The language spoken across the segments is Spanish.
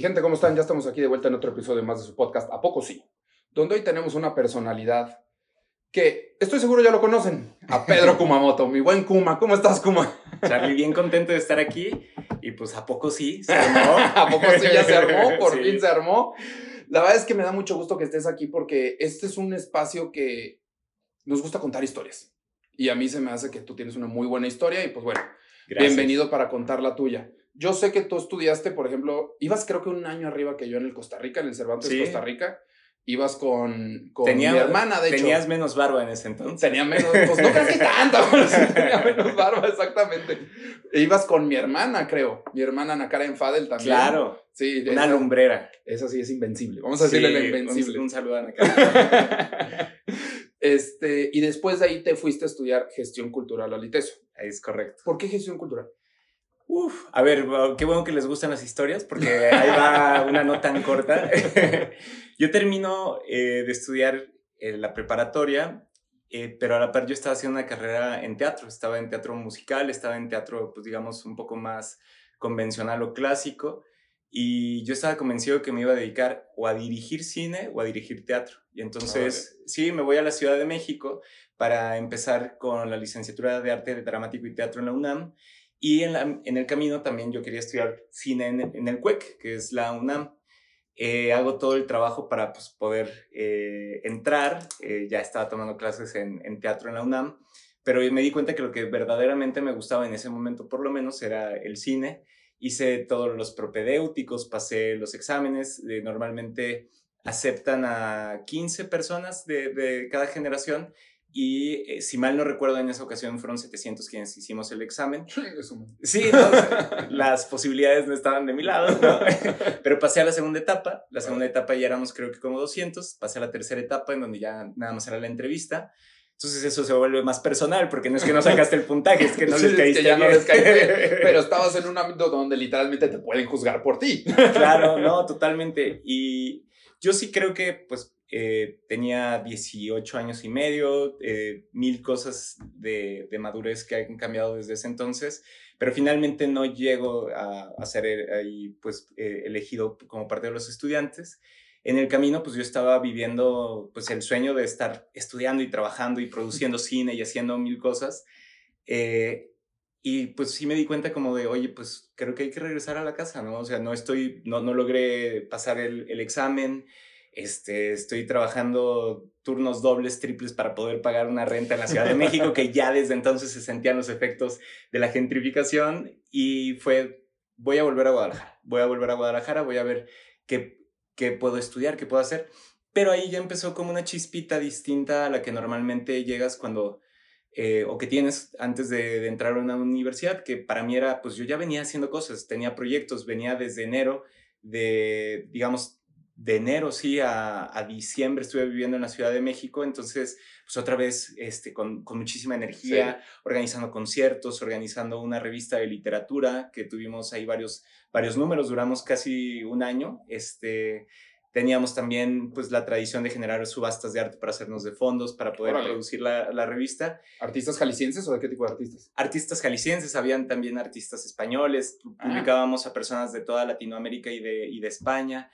Mi gente, ¿cómo están? Ya estamos aquí de vuelta en otro episodio más de su podcast, ¿A poco sí? Donde hoy tenemos una personalidad que estoy seguro ya lo conocen, a Pedro Kumamoto, mi buen Kuma. ¿Cómo estás, Kuma? Charlie, bien contento de estar aquí y pues a poco sí, se armó. ¿A poco sí ya se armó? Por fin se armó. La verdad es que me da mucho gusto que estés aquí porque este es un espacio que nos gusta contar historias. Y a mí se me hace que tú tienes una muy buena historia y pues bueno, bienvenido para contar la tuya. Yo sé que tú estudiaste, por ejemplo, ibas creo que un año arriba que yo en el Costa Rica, en el Cervantes Costa Rica. Ibas con, con mi hermana, de hecho. Tenías menos barba en ese entonces. Tenía menos, pues no casi tanto, pero sí tenía menos barba, exactamente. E ibas con mi hermana, creo. Mi hermana Ana Karen Fadel también. Claro. Sí. Una lumbrera. Esa sí es invencible. Vamos a decirle la invencible. Un, un saludo a Ana Karen. este, y después de ahí te fuiste a estudiar gestión cultural al ITESO. Es correcto. ¿Por qué gestión cultural? Uf, a ver, qué bueno que les gustan las historias, porque ahí va una no tan corta. yo termino eh, de estudiar en la preparatoria, eh, pero a la par yo estaba haciendo una carrera en teatro, estaba en teatro musical, estaba en teatro, pues digamos, un poco más convencional o clásico, y yo estaba convencido que me iba a dedicar o a dirigir cine o a dirigir teatro. Y entonces, sí, me voy a la Ciudad de México para empezar con la licenciatura de arte dramático y teatro en la UNAM. Y en, en el camino también yo quería estudiar cine en, el CUEC, que es la UNAM. Eh, hago todo el trabajo para pues, poder eh, entrar. Eh, ya estaba tomando clases en, en, teatro en la UNAM, pero me di cuenta que lo que verdaderamente me gustaba en ese momento, por lo menos, era el cine. Hice todos los propedéuticos, pasé los exámenes. normalmente aceptan a 15 personas de, de cada generación y eh, si mal no recuerdo, en esa ocasión fueron 700 quienes hicimos el examen. Sí, las posibilidades no estaban de mi lado, pero pasé a la segunda etapa. La segunda etapa ya éramos creo que como 200. Pasé a la tercera etapa en donde ya nada más era la entrevista. Entonces eso se vuelve más personal porque no es que no sacaste el puntaje, es que no les caíste. ya no les caíste, pero estabas en un ámbito donde literalmente te pueden juzgar por ti. Claro, no, totalmente. Y yo sí creo que pues eh, tenía 18 años y medio, eh, mil cosas de, madurez que han cambiado desde ese entonces, pero finalmente no llego a, ser eh, ahí, pues, elegido como parte de los estudiantes. En el camino, pues yo estaba viviendo pues, el sueño de estar estudiando y trabajando y produciendo cine y haciendo mil cosas. y pues sí me di cuenta como de, oye, pues creo que hay que regresar a la casa, ¿no? O sea, no estoy, no, no logré pasar el, el examen, este, estoy trabajando turnos dobles, triples para poder pagar una renta en la Ciudad de México, que ya desde entonces se sentían los efectos de la gentrificación y fue, voy a volver a Guadalajara, voy a volver a Guadalajara, voy a ver qué, qué puedo estudiar, qué puedo hacer. Pero ahí ya empezó como una chispita distinta a la que normalmente llegas cuando, eh, o que tienes antes de, de, entrar a una universidad, que para mí era, pues yo ya venía haciendo cosas, tenía proyectos, venía desde enero de, digamos, de enero, sí, a, diciembre estuve viviendo en la Ciudad de México, entonces, pues otra vez, este, con, muchísima energía, organizando conciertos, organizando una revista de literatura, que tuvimos ahí varios, varios números, duramos casi un año, este, teníamos también, pues, la tradición de generar subastas de arte para hacernos de fondos, para poder producir la, la, revista. ¿Artistas jaliscienses o de qué tipo de artistas? Artistas jaliscienses, habían también artistas españoles, ah. publicábamos a personas de toda Latinoamérica y de, y de España,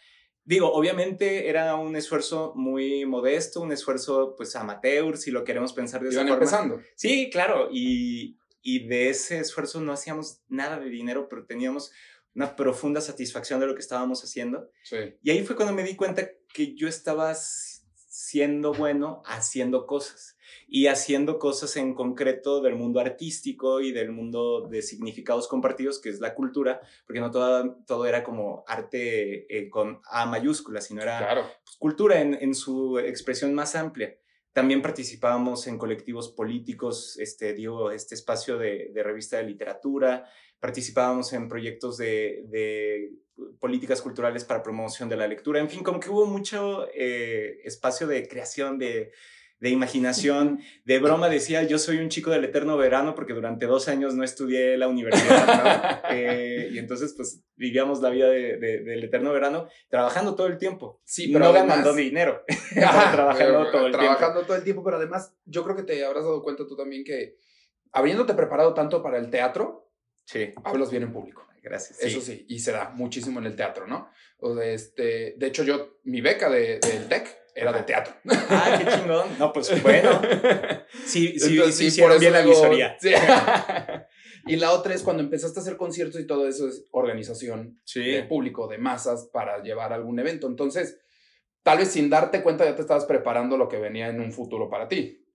Digo, obviamente era un esfuerzo muy modesto, un esfuerzo pues amateur, si lo queremos pensar de esa forma. empezando. Sí, claro, y, y de ese esfuerzo no hacíamos nada de dinero, pero teníamos una profunda satisfacción de lo que estábamos haciendo. Sí. Y ahí fue cuando me di cuenta que yo estaba siendo bueno haciendo cosas y haciendo cosas en concreto del mundo artístico y del mundo de significados compartidos, que es la cultura, porque no todo, todo era como arte eh, con A mayúscula, sino era pues, cultura en, en, su expresión más amplia. También participábamos en colectivos políticos, este, digo, este espacio de, de revista de literatura, participábamos en proyectos de, de, políticas culturales para promoción de la lectura, en fin, como que hubo mucho eh, espacio de creación de de imaginación, de broma decía, yo soy un chico del eterno verano porque durante dos años no estudié la universidad, eh, y entonces pues vivíamos la vida de, del eterno verano trabajando todo el tiempo. Sí, pero no ganando dinero, trabajando todo el tiempo. Trabajando todo el tiempo, pero además yo creo que te habrás dado cuenta tú también que habiéndote preparado tanto para el teatro, sí. hablas bien en público. gracias. Eso sí, y se da muchísimo en el teatro, ¿no? O de, este, de hecho, yo, mi beca del de, TEC era de teatro. Ah, qué chingón. No, pues bueno. Sí, sí, sí, sí, por bien la visoría. Sí. y la otra es cuando empezaste a hacer conciertos y todo eso es organización de público, de masas para llevar algún evento. Entonces, tal vez sin darte cuenta ya te estabas preparando lo que venía en un futuro para ti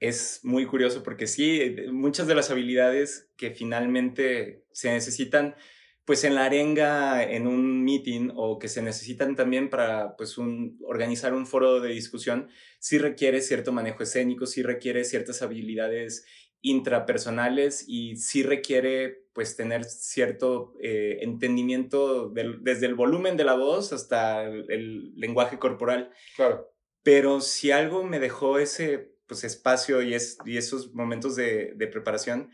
es muy curioso porque sí, muchas de las habilidades que finalmente se necesitan pues en la arenga, en un meeting o que se necesitan también para pues un, organizar un foro de discusión, sí requiere cierto manejo escénico, sí requiere ciertas habilidades intrapersonales y sí requiere pues tener cierto eh, entendimiento desde el volumen de la voz hasta el, lenguaje corporal. Claro. Pero si algo me dejó ese pues, espacio y, es, y esos momentos de, de, preparación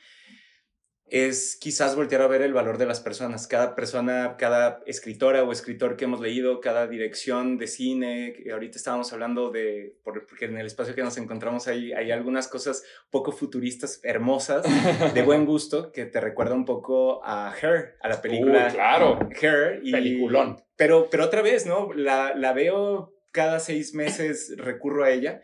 es quizás voltear a ver el valor de las personas. Cada persona, cada escritora o escritor que hemos leído, cada dirección de cine, ahorita estábamos hablando de, porque en el espacio que nos encontramos ahí hay algunas cosas poco futuristas, hermosas, de buen gusto, que te recuerda un poco a Her, a la película. claro. Her. Y, Peliculón. Pero, pero otra vez, ¿no? La, la veo cada seis meses, recurro a ella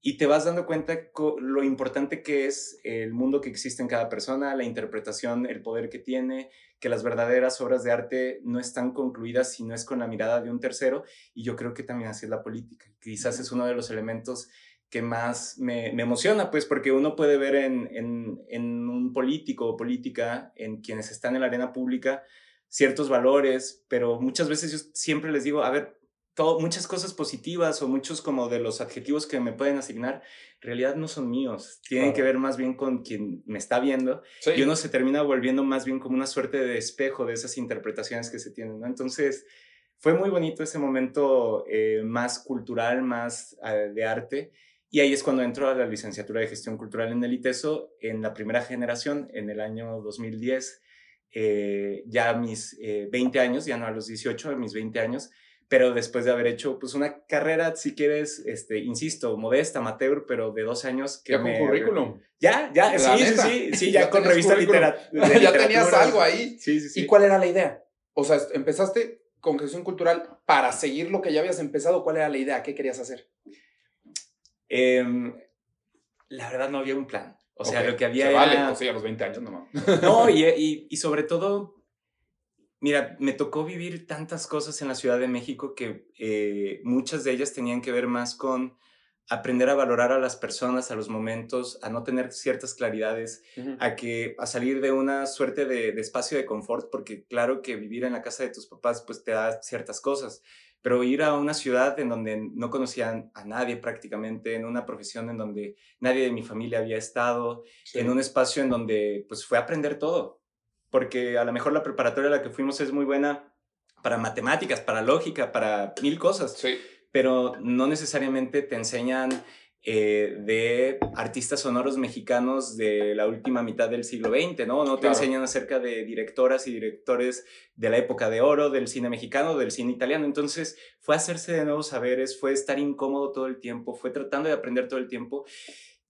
y te vas dando cuenta lo importante que es el mundo que existe en cada persona, la interpretación, el poder que tiene, que las verdaderas obras de arte no están concluidas si no es con la mirada de un tercero. Y yo creo que también así es la política. Quizás es uno de los elementos que más me, emociona, pues porque uno puede ver en, en, en un político o política, en quienes están en la arena pública, ciertos valores, pero muchas veces yo siempre les digo, a ver, muchas cosas positivas o muchos como de los adjetivos que me pueden asignar, en realidad no son míos. Tienen que ver más bien con quien me está viendo. Y uno se termina volviendo más bien como una suerte de espejo de esas interpretaciones que se tienen, ¿no? Entonces, fue muy bonito ese momento eh, más cultural, más eh, de arte. Y ahí es cuando entro a la licenciatura de gestión cultural en el ITESO en la primera generación, en el año 2010. Eh, ya a mis 20 años, ya no a los 18, a mis 20 años, pero después de haber hecho pues una carrera, si quieres, este, insisto, modesta, amateur, pero de dos años. Que ya con currículum. Ya, ya, sí, sí, sí, sí, ya, con revista literatura. ya tenías algo ahí. Sí, sí, sí. ¿Y cuál era la idea? O sea, empezaste con gestión cultural para seguir lo que ya habías empezado. ¿Cuál era la idea? ¿Qué querías hacer? Em, la verdad no había un plan. O sea, lo que había era... Vale, o sea, a los 20 años nomás. No, y, y, y sobre todo Mira, me tocó vivir tantas cosas en la Ciudad de México que eh, muchas de ellas tenían que ver más con aprender a valorar a las personas, a los momentos, a no tener ciertas claridades, a que a salir de una suerte de, espacio de confort, porque claro que vivir en la casa de tus papás pues te da ciertas cosas, pero ir a una ciudad en donde no conocían a nadie prácticamente, en una profesión en donde nadie de mi familia había estado, en un espacio en donde pues fue aprender todo porque a lo mejor la preparatoria a la que fuimos es muy buena para matemáticas, para lógica, para mil cosas, sí. pero no necesariamente te enseñan eh, de artistas sonoros mexicanos de la última mitad del siglo XX, ¿no? No te enseñan acerca de directoras y directores de la época de oro, del cine mexicano, del cine italiano. Entonces fue hacerse de nuevos saberes, fue estar incómodo todo el tiempo, fue tratando de aprender todo el tiempo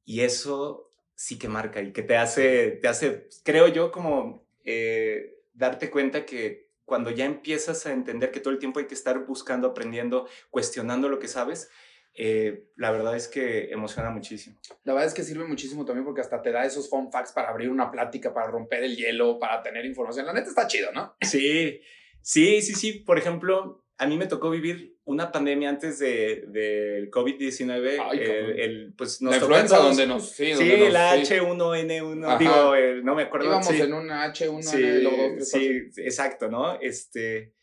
y eso sí que marca y que te hace, te hace, creo yo, como eh, darte cuenta que cuando ya empiezas a entender que todo el tiempo hay que estar buscando, aprendiendo, cuestionando lo que sabes, eh, la verdad es que emociona muchísimo. La verdad es que sirve muchísimo también porque hasta te da esos fun facts para abrir una plática, para romper el hielo, para tener información. La neta está chido, ¿no? Sí, sí, sí, sí. Por ejemplo, a mí me tocó vivir una pandemia antes del de, COVID-19. El, pues nos la influenza donde nos... Sí, donde la H1N1, digo, no me acuerdo. Íbamos en una H1N2. Sí, sí, exacto, ¿no? Este,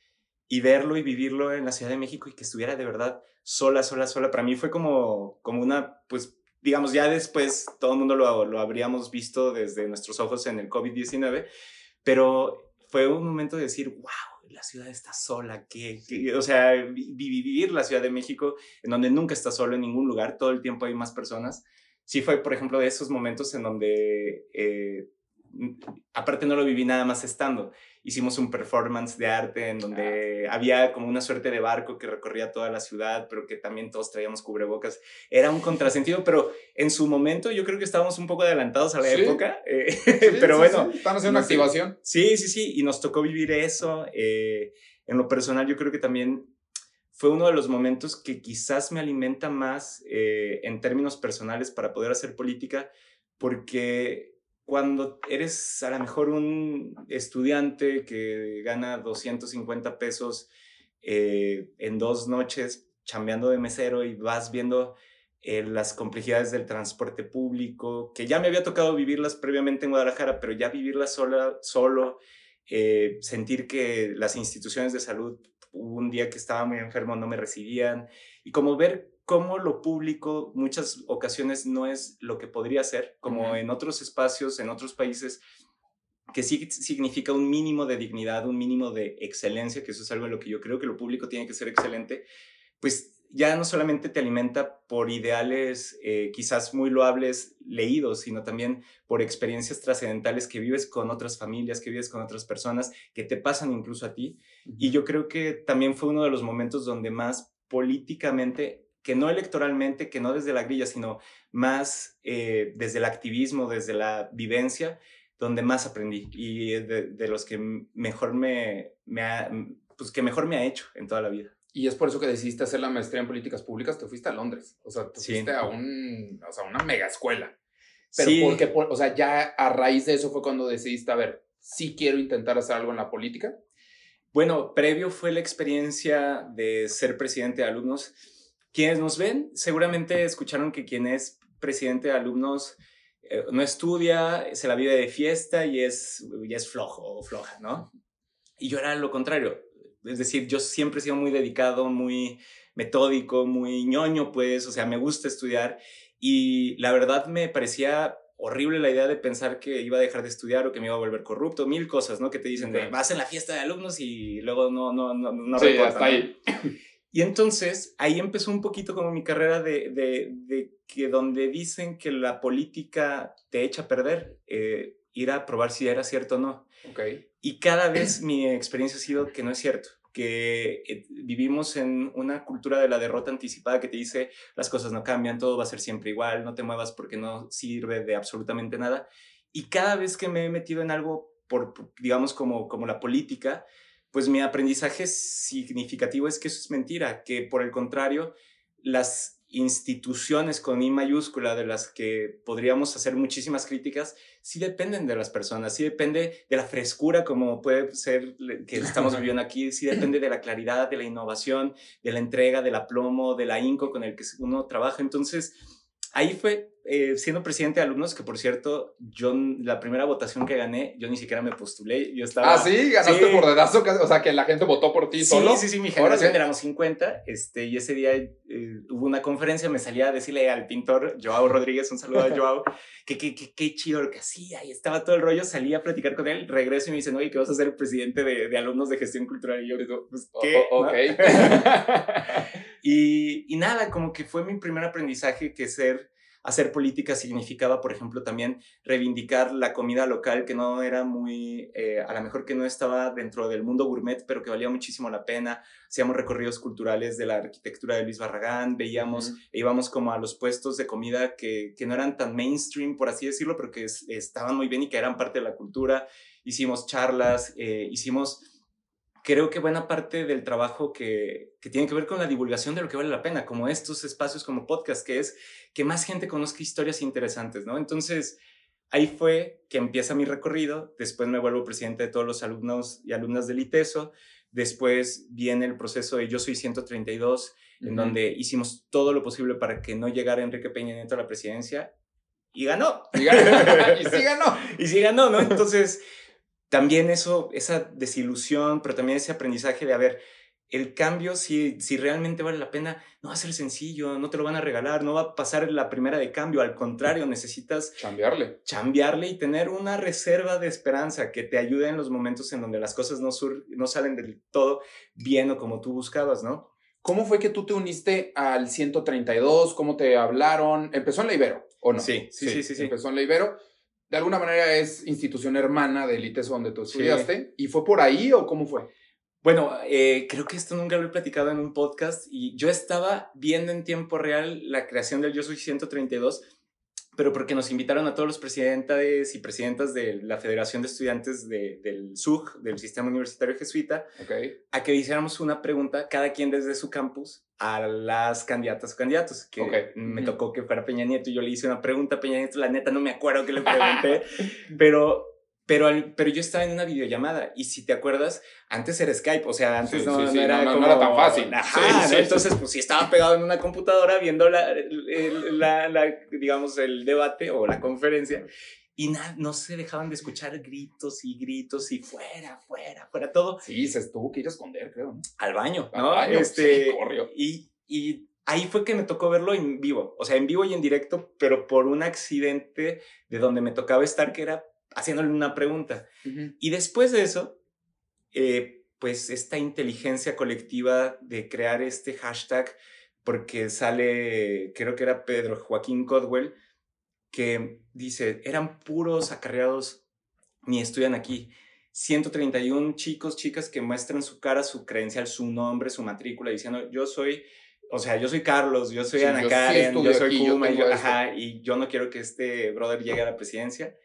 y verlo y vivirlo en la Ciudad de México y que estuviera de verdad sola, sola, sola. Para mí fue como, como una, pues, digamos, ya después todo el mundo lo, lo habríamos visto desde nuestros ojos en el COVID-19, pero fue un momento de decir, wow la ciudad está sola, que, o sea, vivir la Ciudad de México, en donde nunca está solo en ningún lugar, todo el tiempo hay más personas. Sí fue, por ejemplo, de esos momentos en donde eh, aparte no lo viví nada más estando. Hicimos un performance de arte en donde había como una suerte de barco que recorría toda la ciudad, pero que también todos traíamos cubrebocas. Era un contrasentido, pero en su momento yo creo que estábamos un poco adelantados a la época. Eh, pero bueno. Están haciendo una activación. Sí, sí, sí. Y nos tocó vivir eso. Eh, en lo personal, yo creo que también fue uno de los momentos que quizás me alimenta más eh, en términos personales para poder hacer política, porque cuando eres a lo mejor un estudiante que gana 250 pesos eh, en dos noches chambeando de mesero y vas viendo eh, las complejidades del transporte público, que ya me había tocado vivirlas previamente en Guadalajara, pero ya vivirlas sola, solo, sentir que las instituciones de salud un día que estaba muy enfermo, no me recibían, y como ver cómo lo público muchas ocasiones no es lo que podría ser, como en otros espacios, en otros países, que sí significa un mínimo de dignidad, un mínimo de excelencia, que eso es algo en lo que yo creo que lo público tiene que ser excelente, pues ya no solamente te alimenta por ideales eh, quizás muy loables leídos, sino también por experiencias trascendentales que vives con otras familias, que vives con otras personas, que te pasan incluso a ti. Y yo creo que también fue uno de los momentos donde más políticamente, que no electoralmente, que no desde la grilla, sino más eh, desde el activismo, desde la vivencia, donde más aprendí y de, los que mejor me, me pues que mejor me ha hecho en toda la vida. Y es por eso que decidiste hacer la maestría en políticas públicas, te fuiste a Londres, o sea, te fuiste a, un, o sea, una mega escuela. Pero sí. porque, o sea, ya a raíz de eso fue cuando decidiste, a ver, sí quiero intentar hacer algo en la política. Bueno, previo fue la experiencia de ser presidente de alumnos. Quienes nos ven seguramente escucharon que quien es presidente de alumnos eh, no estudia, se la vive de fiesta y es, y es flojo o floja, ¿no? Y yo era lo contrario es decir, yo siempre he sido muy dedicado, muy metódico, muy ñoño, pues, o sea, me gusta estudiar y la verdad me parecía horrible la idea de pensar que iba a dejar de estudiar o que me iba a volver corrupto, mil cosas, ¿no? Que te dicen, de, vas en la fiesta de alumnos y luego no, no, no, no sí, hasta ahí. Y entonces ahí empezó un poquito como mi carrera de, de, de que donde dicen que la política te echa a perder, eh, ir a probar si era cierto o no. Okay. Y cada vez mi experiencia ha sido que no es cierto, que eh, vivimos en una cultura de la derrota anticipada que te dice las cosas no cambian, todo va a ser siempre igual, no te muevas porque no sirve de absolutamente nada. Y cada vez que me he metido en algo, por, digamos, como, como la política, pues mi aprendizaje significativo es que eso es mentira, que por el contrario, las instituciones con I mayúscula de las que podríamos hacer muchísimas críticas, sí dependen de las personas, sí depende de la frescura como puede ser que estamos viviendo aquí, sí depende de la claridad, de la innovación, de la entrega, del aplomo, del ahínco con el que uno trabaja. Entonces, ahí fue eh, siendo presidente de alumnos, que por cierto, yo la primera votación que gané, yo ni siquiera me postulé, yo estaba... Ah, sí, ganaste por dedazo, o sea, que la gente votó por ti solo. Sí, sí, sí, mi generación éramos 50, este, y ese día eh, hubo una conferencia, me salía a decirle al pintor Joao Rodríguez, un saludo a Joao, que qué chido lo que hacía, y estaba todo el rollo, salí a platicar con él, regreso y me dicen, oye, que vas a ser presidente de, de alumnos de gestión cultural, y yo digo, pues, ¿qué? ok. y, y nada, como que fue mi primer aprendizaje que ser hacer política significaba, por ejemplo, también reivindicar la comida local que no era muy, eh, a lo mejor que no estaba dentro del mundo gourmet, pero que valía muchísimo la pena. Hacíamos recorridos culturales de la arquitectura de Luis Barragán, veíamos, e íbamos como a los puestos de comida que, que, no eran tan mainstream, por así decirlo, pero que estaban muy bien y que eran parte de la cultura. Hicimos charlas, eh, hicimos creo que buena parte del trabajo que, que, tiene que ver con la divulgación de lo que vale la pena, como estos espacios como podcast, que es que más gente conozca historias interesantes, ¿no? Entonces, ahí fue que empieza mi recorrido, después me vuelvo presidente de todos los alumnos y alumnas del ITESO, después viene el proceso de Yo Soy 132, en donde hicimos todo lo posible para que no llegara Enrique Peña Nieto a la presidencia, y ganó. Y, ganó. y sí ganó. y sí ganó, ¿no? Entonces también eso, esa desilusión, pero también ese aprendizaje de, a ver, el cambio, si, si realmente vale la pena, no va a ser sencillo, no te lo van a regalar, no va a pasar la primera de cambio, al contrario, necesitas... Cambiarle. Cambiarle y tener una reserva de esperanza que te ayude en los momentos en donde las cosas no, no salen del todo bien o como tú buscabas, ¿no? ¿Cómo fue que tú te uniste al 132? ¿Cómo te hablaron? ¿Empezó en la Ibero o no? Sí, sí, sí, sí. Empezó en la Ibero. De alguna manera es institución hermana de Elites donde tú estudiaste. ¿Y fue por ahí o cómo fue? Bueno, eh, creo que esto nunca lo he platicado en un podcast y yo estaba viendo en tiempo real la creación del Yo Soy 132 pero porque nos invitaron a todos los presidentes y presidentas de la Federación de Estudiantes del SUG, del Sistema Universitario Jesuita, a que hiciéramos una pregunta, cada quien desde su campus, a las candidatas o candidatos. Que me tocó que fuera Peña Nieto y yo le hice una pregunta a Peña Nieto, la neta no me acuerdo que le pregunté, pero pero, pero yo estaba en una videollamada y si te acuerdas, antes era Skype, o sea, antes no, era no, era tan fácil. entonces, pues sí estaba pegado en una computadora viendo la, la, la, digamos, el debate o la conferencia y no se dejaban de escuchar gritos y gritos y fuera, fuera, fuera, todo. Sí, se tuvo que ir a esconder, creo. Al baño, ¿no? este, corrió. Y, y ahí fue que me tocó verlo en vivo, o sea, en vivo y en directo, pero por un accidente de donde me tocaba estar, que era haciéndole una pregunta. Y después de eso, eh, pues esta inteligencia colectiva de crear este hashtag, porque sale, creo que era Pedro Joaquín Codwell, que dice, eran puros acarreados ni estudian aquí. 131 chicos, chicas que muestran su cara, su credencial, su nombre, su matrícula, diciendo, yo soy, o sea, yo soy Carlos, yo soy Ana Karen, yo, soy Kuma, y yo no quiero que este brother llegue a la presidencia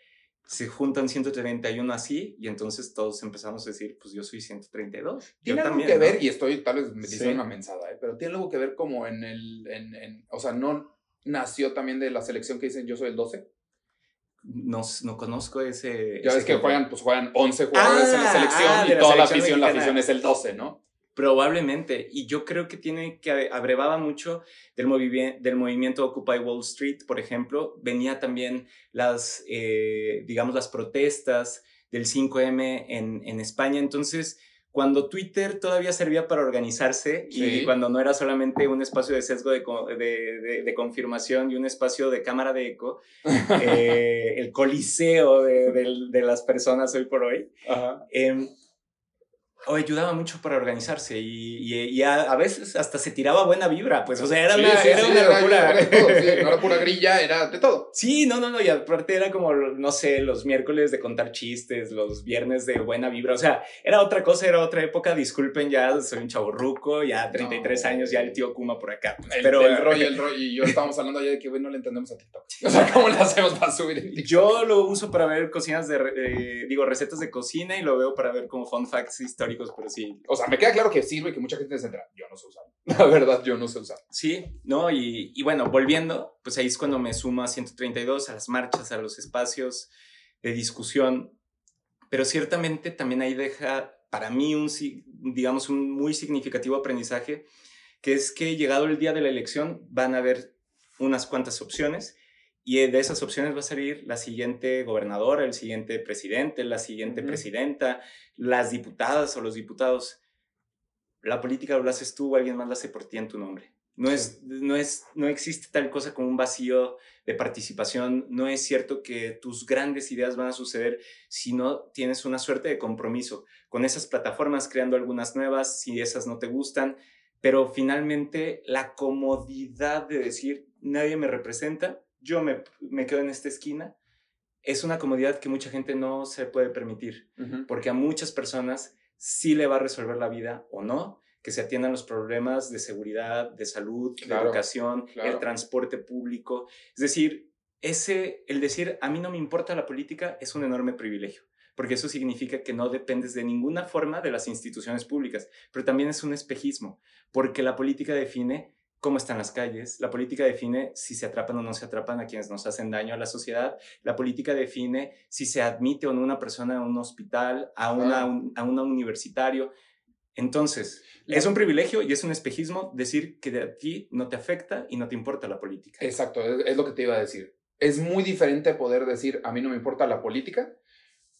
se juntan 131 así y entonces todos empezamos a decir, pues yo soy 132. Tiene algo que ver, y estoy tal vez me dice una mensada, ¿eh? pero tiene algo que ver como en el, en, en, o sea, no nació también de la selección que dicen yo soy el 12. No, no conozco ese... Ya ves que juegan, pues juegan 11 jugadores en la ah, selección ah, y toda la afición, la afición es el 12, ¿no? Probablemente. Y yo creo que tiene que abrevaba mucho del, del movimiento Occupy Wall Street, por ejemplo. Venía también las, eh, digamos, las protestas del 5M en, en, España. Entonces, cuando Twitter todavía servía para organizarse y cuando no era solamente un espacio de sesgo de, de, de, confirmación y un espacio de cámara de eco, eh, el coliseo de, las personas hoy por hoy, eh, o ayudaba mucho para organizarse y, y, a, veces hasta se tiraba buena vibra, pues, o sea, era, una, era una locura. no era pura grilla, era de todo. Sí, no, no, no, y aparte era como, no sé, los miércoles de contar chistes, los viernes de buena vibra, o sea, era otra cosa, era otra época, disculpen, ya soy un chaburruco, ya 33 años, ya el tío Kuma por acá. Pues, pero el rollo, el rollo, y yo estábamos hablando ayer de que, güey, no le entendemos a TikTok. O sea, ¿cómo le hacemos para subir Yo lo uso para ver cocinas de, eh, digo, recetas de cocina y lo veo para ver como fun facts históricos pero sí. O sea, me queda claro que sirve que mucha gente se entra. Yo no sé usar. La verdad, yo no sé usar. Sí, no, y, y bueno, volviendo, pues ahí es cuando me sumo a 132, a las marchas, a los espacios de discusión. Pero ciertamente también ahí deja para mí un, digamos, un muy significativo aprendizaje, que es que llegado el día de la elección van a haber unas cuantas opciones y de esas opciones va a salir la siguiente gobernadora, el siguiente presidente, la siguiente presidenta, las diputadas o los diputados. La política lo haces tú o alguien más la hace por ti en tu nombre. No, es, no, es, no existe tal cosa como un vacío de participación. No es cierto que tus grandes ideas van a suceder si no tienes una suerte de compromiso con esas plataformas, creando algunas nuevas, si esas no te gustan. Pero finalmente la comodidad de decir, nadie me representa, yo me, me quedo en esta esquina, es una comodidad que mucha gente no se puede permitir, porque a muchas personas sí le va a resolver la vida o no, que se atiendan los problemas de seguridad, de salud, de educación, el transporte público. Es decir, ese, el decir a mí no me importa la política es un enorme privilegio, porque eso significa que no dependes de ninguna forma de las instituciones públicas, pero también es un espejismo, porque la política define cómo están las calles. La política define si se atrapan o no se atrapan a quienes nos hacen daño a la sociedad. La política define si se admite o no una persona a un hospital, a, una, a un universitario. Entonces, es un privilegio y es un espejismo decir que de aquí no te afecta y no te importa la política. Exacto, es, lo que te iba a decir. Es muy diferente poder decir a mí no me importa la política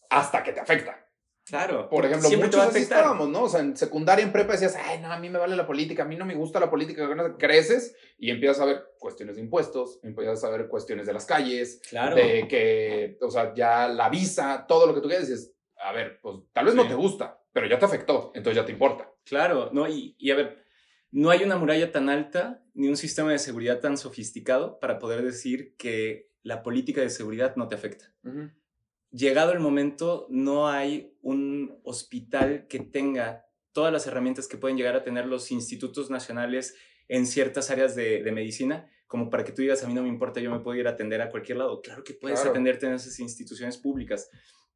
hasta que te afecta. Claro. Por ejemplo, muchos así estábamos, ¿no? O sea, en secundaria, en prepa decías, ay, no, a mí me vale la política, a mí no me gusta la política. Creces y empiezas a ver cuestiones de impuestos, empiezas a ver cuestiones de las calles, claro. de que, o sea, ya la visa, todo lo que tú quieras, dices, a ver, pues tal vez no te gusta, pero ya te afectó, entonces ya te importa. Claro, no, y, y a ver, no hay una muralla tan alta ni un sistema de seguridad tan sofisticado para poder decir que la política de seguridad no te afecta. Llegado el momento, no hay un hospital que tenga todas las herramientas que pueden llegar a tener los institutos nacionales en ciertas áreas de, medicina, como para que tú digas, a mí no me importa, yo me puedo ir a atender a cualquier lado. Claro que puedes atenderte en esas instituciones públicas.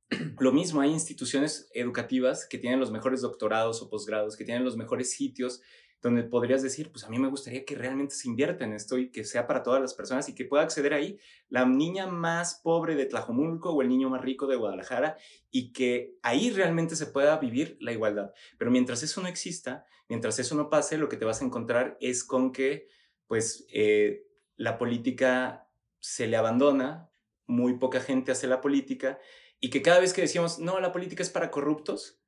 Lo mismo, hay instituciones educativas que tienen los mejores doctorados o posgrados, que tienen los mejores sitios donde podrías decir, pues a mí me gustaría que realmente se invierta en esto y que sea para todas las personas y que pueda acceder ahí la niña más pobre de Tlajomulco o el niño más rico de Guadalajara y que ahí realmente se pueda vivir la igualdad. Pero mientras eso no exista, mientras eso no pase, lo que te vas a encontrar es con que, pues, eh, la política se le abandona, muy poca gente hace la política y que cada vez que decimos, no, la política es para corruptos,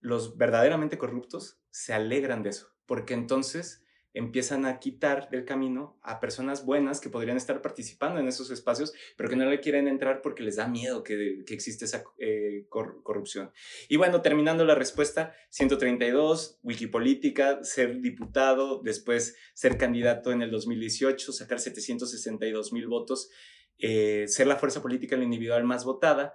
los verdaderamente corruptos se alegran de eso porque entonces empiezan a quitar del camino a personas buenas que podrían estar participando en esos espacios, pero que no le quieren entrar porque les da miedo que, existe esa eh, corrupción. Y bueno, terminando la respuesta, 132, Wikipolítica, ser diputado, después ser candidato en el 2018, sacar 762 mil votos, eh, ser la fuerza política en individual más votada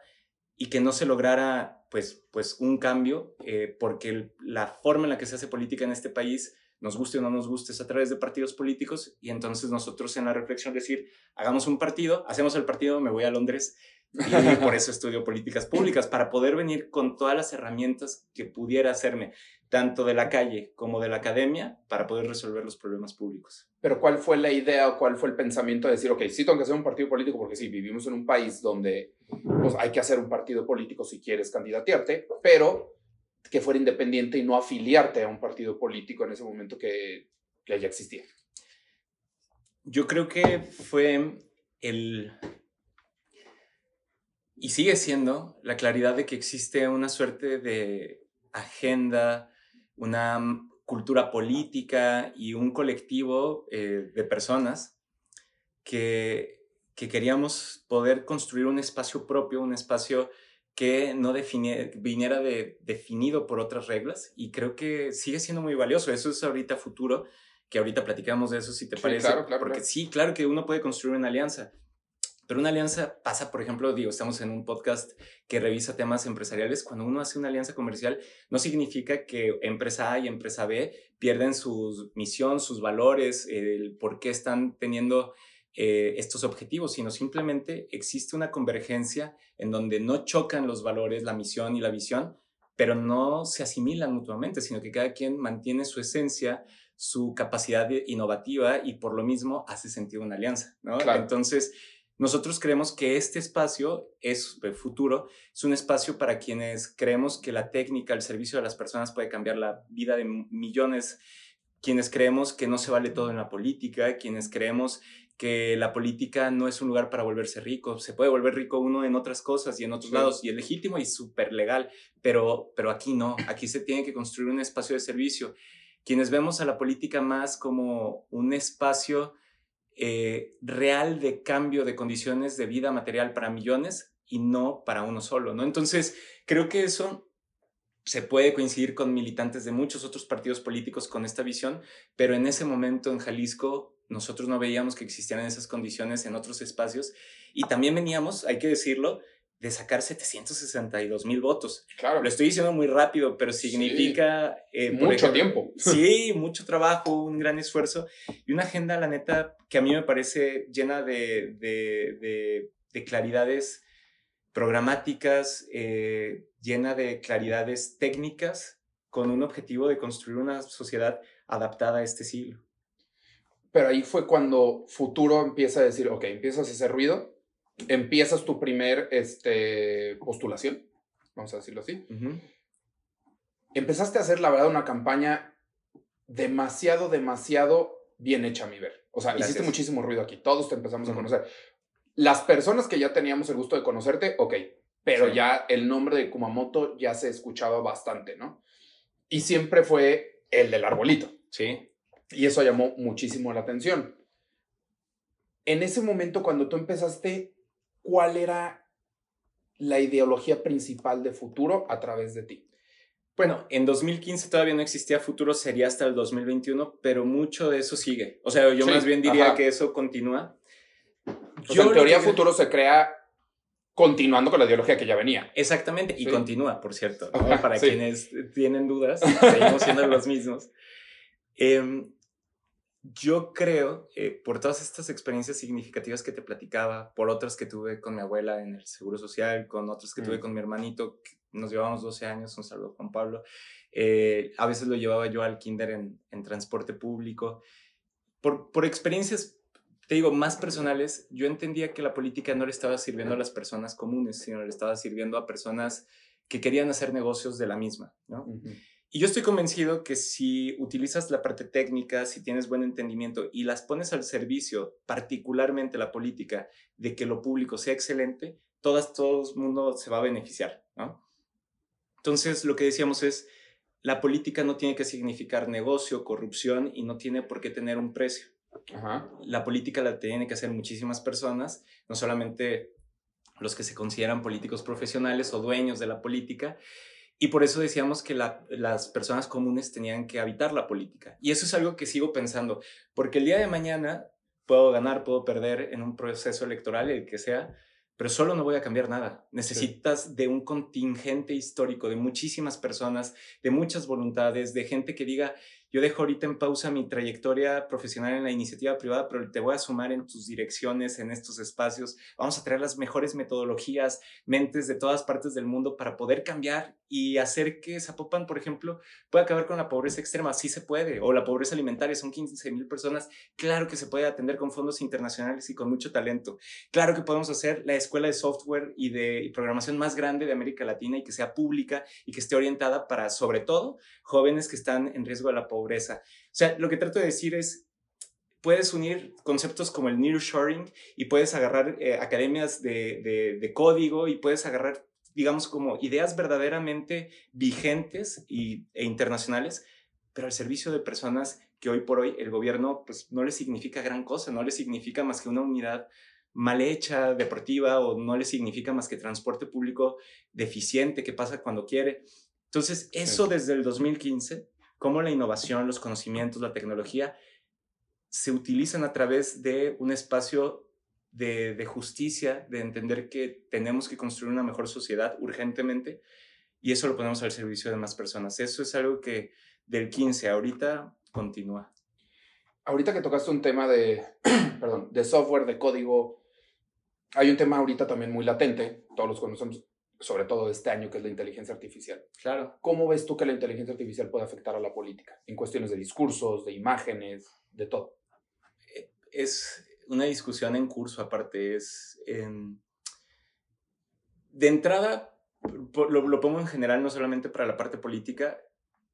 y que no se lograra pues, pues un cambio, eh, porque la forma en la que se hace política en este país, nos guste o no nos guste, es a través de partidos políticos, y entonces nosotros en la reflexión decir, hagamos un partido, hacemos el partido, me voy a Londres, y por eso estudio políticas públicas, para poder venir con todas las herramientas que pudiera hacerme tanto de la calle como de la academia, para poder resolver los problemas públicos. Pero ¿cuál fue la idea o cuál fue el pensamiento de decir, ok, sí tengo que hacer un partido político porque sí, vivimos en un país donde pues, hay que hacer un partido político si quieres candidatearte, pero que fuera independiente y no afiliarte a un partido político en ese momento que, que ya existía? Yo creo que fue el... Y sigue siendo la claridad de que existe una suerte de agenda una cultura política y un colectivo eh, de personas que, que queríamos poder construir un espacio propio, un espacio que no viniera de, definido por otras reglas y creo que sigue siendo muy valioso. Eso es ahorita futuro, que ahorita platicamos de eso si te parece. Claro, claro, porque sí, claro que uno puede construir una alianza, pero una alianza pasa, por ejemplo, digo, estamos en un podcast que revisa temas empresariales. Cuando uno hace una alianza comercial, no significa que empresa A y empresa B pierden su misión, sus valores, el por qué están teniendo eh, estos objetivos, sino simplemente existe una convergencia en donde no chocan los valores, la misión y la visión, pero no se asimilan mutuamente, sino que cada quien mantiene su esencia, su capacidad innovativa y por lo mismo hace sentido una alianza, ¿no? Entonces, nosotros creemos que este espacio es el futuro, es un espacio para quienes creemos que la técnica, el servicio de las personas puede cambiar la vida de millones, quienes creemos que no se vale todo en la política, quienes creemos que la política no es un lugar para volverse rico, se puede volver rico uno en otras cosas y en otros lados, y es legítimo y súper legal, pero, pero aquí no, aquí se tiene que construir un espacio de servicio. Quienes vemos a la política más como un espacio eh, real de cambio de condiciones de vida material para millones y no para uno solo, ¿no? Entonces, creo que eso se puede coincidir con militantes de muchos otros partidos políticos con esta visión, pero en ese momento en Jalisco nosotros no veíamos que existieran esas condiciones en otros espacios y también veníamos, hay que decirlo, de sacar 762 mil votos. Claro. Lo estoy diciendo muy rápido, pero significa... Eh, mucho tiempo. Sí, mucho trabajo, un gran esfuerzo y una agenda, la neta, que a mí me parece llena de, de, de, claridades programáticas, eh, llena de claridades técnicas, con un objetivo de construir una sociedad adaptada a este siglo. Pero ahí fue cuando Futuro empieza a decir, ok, empiezas a hacer ruido, empiezas tu primer este, postulación, vamos a decirlo así. Empezaste a hacer, la verdad, una campaña demasiado, demasiado bien hecha a mi ver. O sea, hiciste muchísimo ruido aquí. Todos te empezamos a conocer. Las personas que ya teníamos el gusto de conocerte, ok, pero ya el nombre de Kumamoto ya se escuchaba bastante, ¿no? Y siempre fue el del arbolito. Sí. Y eso llamó muchísimo la atención. En ese momento, cuando tú empezaste cuál era la ideología principal de futuro a través de ti. Bueno, en 2015 todavía no existía futuro, sería hasta el 2021, pero mucho de eso sigue. O sea, yo más bien diría que eso continúa. Yo en teoría futuro se crea continuando con la ideología que ya venía. Exactamente, y continúa, por cierto. Para quienes tienen dudas, seguimos siendo los mismos. Em, yo creo, eh, por todas estas experiencias significativas que te platicaba, por otras que tuve con mi abuela en el Seguro Social, con otras que tuve mm. con mi hermanito, nos llevábamos 12 años, un saludo Juan Pablo, eh, a veces lo llevaba yo al kinder en, en transporte público. Por, por experiencias, te digo, más personales, yo entendía que la política no le estaba sirviendo a las personas comunes, sino le estaba sirviendo a personas que querían hacer negocios de la misma, ¿no? Y yo estoy convencido que si utilizas la parte técnica, si tienes buen entendimiento y las pones al servicio, particularmente la política, de que lo público sea excelente, todas, todo el mundo se va a beneficiar, ¿no? Entonces, lo que decíamos es, la política no tiene que significar negocio, corrupción y no tiene por qué tener un precio. La política la tienen que hacer muchísimas personas, no solamente los que se consideran políticos profesionales o dueños de la política, y por eso decíamos que las personas comunes tenían que habitar la política. Y eso es algo que sigo pensando, porque el día de mañana puedo ganar, puedo perder en un proceso electoral, el que sea, pero solo no voy a cambiar nada. Necesitas de un contingente histórico, de muchísimas personas, de muchas voluntades, de gente que diga, yo dejo ahorita en pausa mi trayectoria profesional en la iniciativa privada, pero te voy a sumar en tus direcciones, en estos espacios. Vamos a traer las mejores metodologías, mentes de todas partes del mundo para poder cambiar y hacer que Zapopan, por ejemplo, pueda acabar con la pobreza extrema. Sí se puede. O la pobreza alimentaria, son 15 mil personas. Claro que se puede atender con fondos internacionales y con mucho talento. Claro que podemos hacer la escuela de software y de programación más grande de América Latina y que sea pública y que esté orientada para, sobre todo, jóvenes que están en riesgo de la pobreza. O sea, lo que trato de decir es, puedes unir conceptos como el nearshoring y puedes agarrar eh, academias de, de, código y puedes agarrar, digamos, como ideas verdaderamente vigentes y, e internacionales, pero al servicio de personas que hoy por hoy el gobierno pues no le significa gran cosa, no le significa más que una unidad mal hecha, deportiva, o no le significa más que transporte público deficiente que pasa cuando quiere. Entonces, eso desde el 2015, cómo la innovación, los conocimientos, la tecnología se utilizan a través de un espacio de, justicia, de entender que tenemos que construir una mejor sociedad urgentemente y eso lo ponemos al servicio de más personas. Eso es algo que del 15 ahorita continúa. Ahorita que tocaste un tema de, perdón, de software, de código, hay un tema ahorita también muy latente, todos los conocemos, sobre todo este año, que es la inteligencia artificial. Claro. ¿Cómo ves tú que la inteligencia artificial puede afectar a la política en cuestiones de discursos, de imágenes, de todo? Eh, es una discusión en curso, aparte, es... de entrada, lo, lo pongo en general, no solamente para la parte política,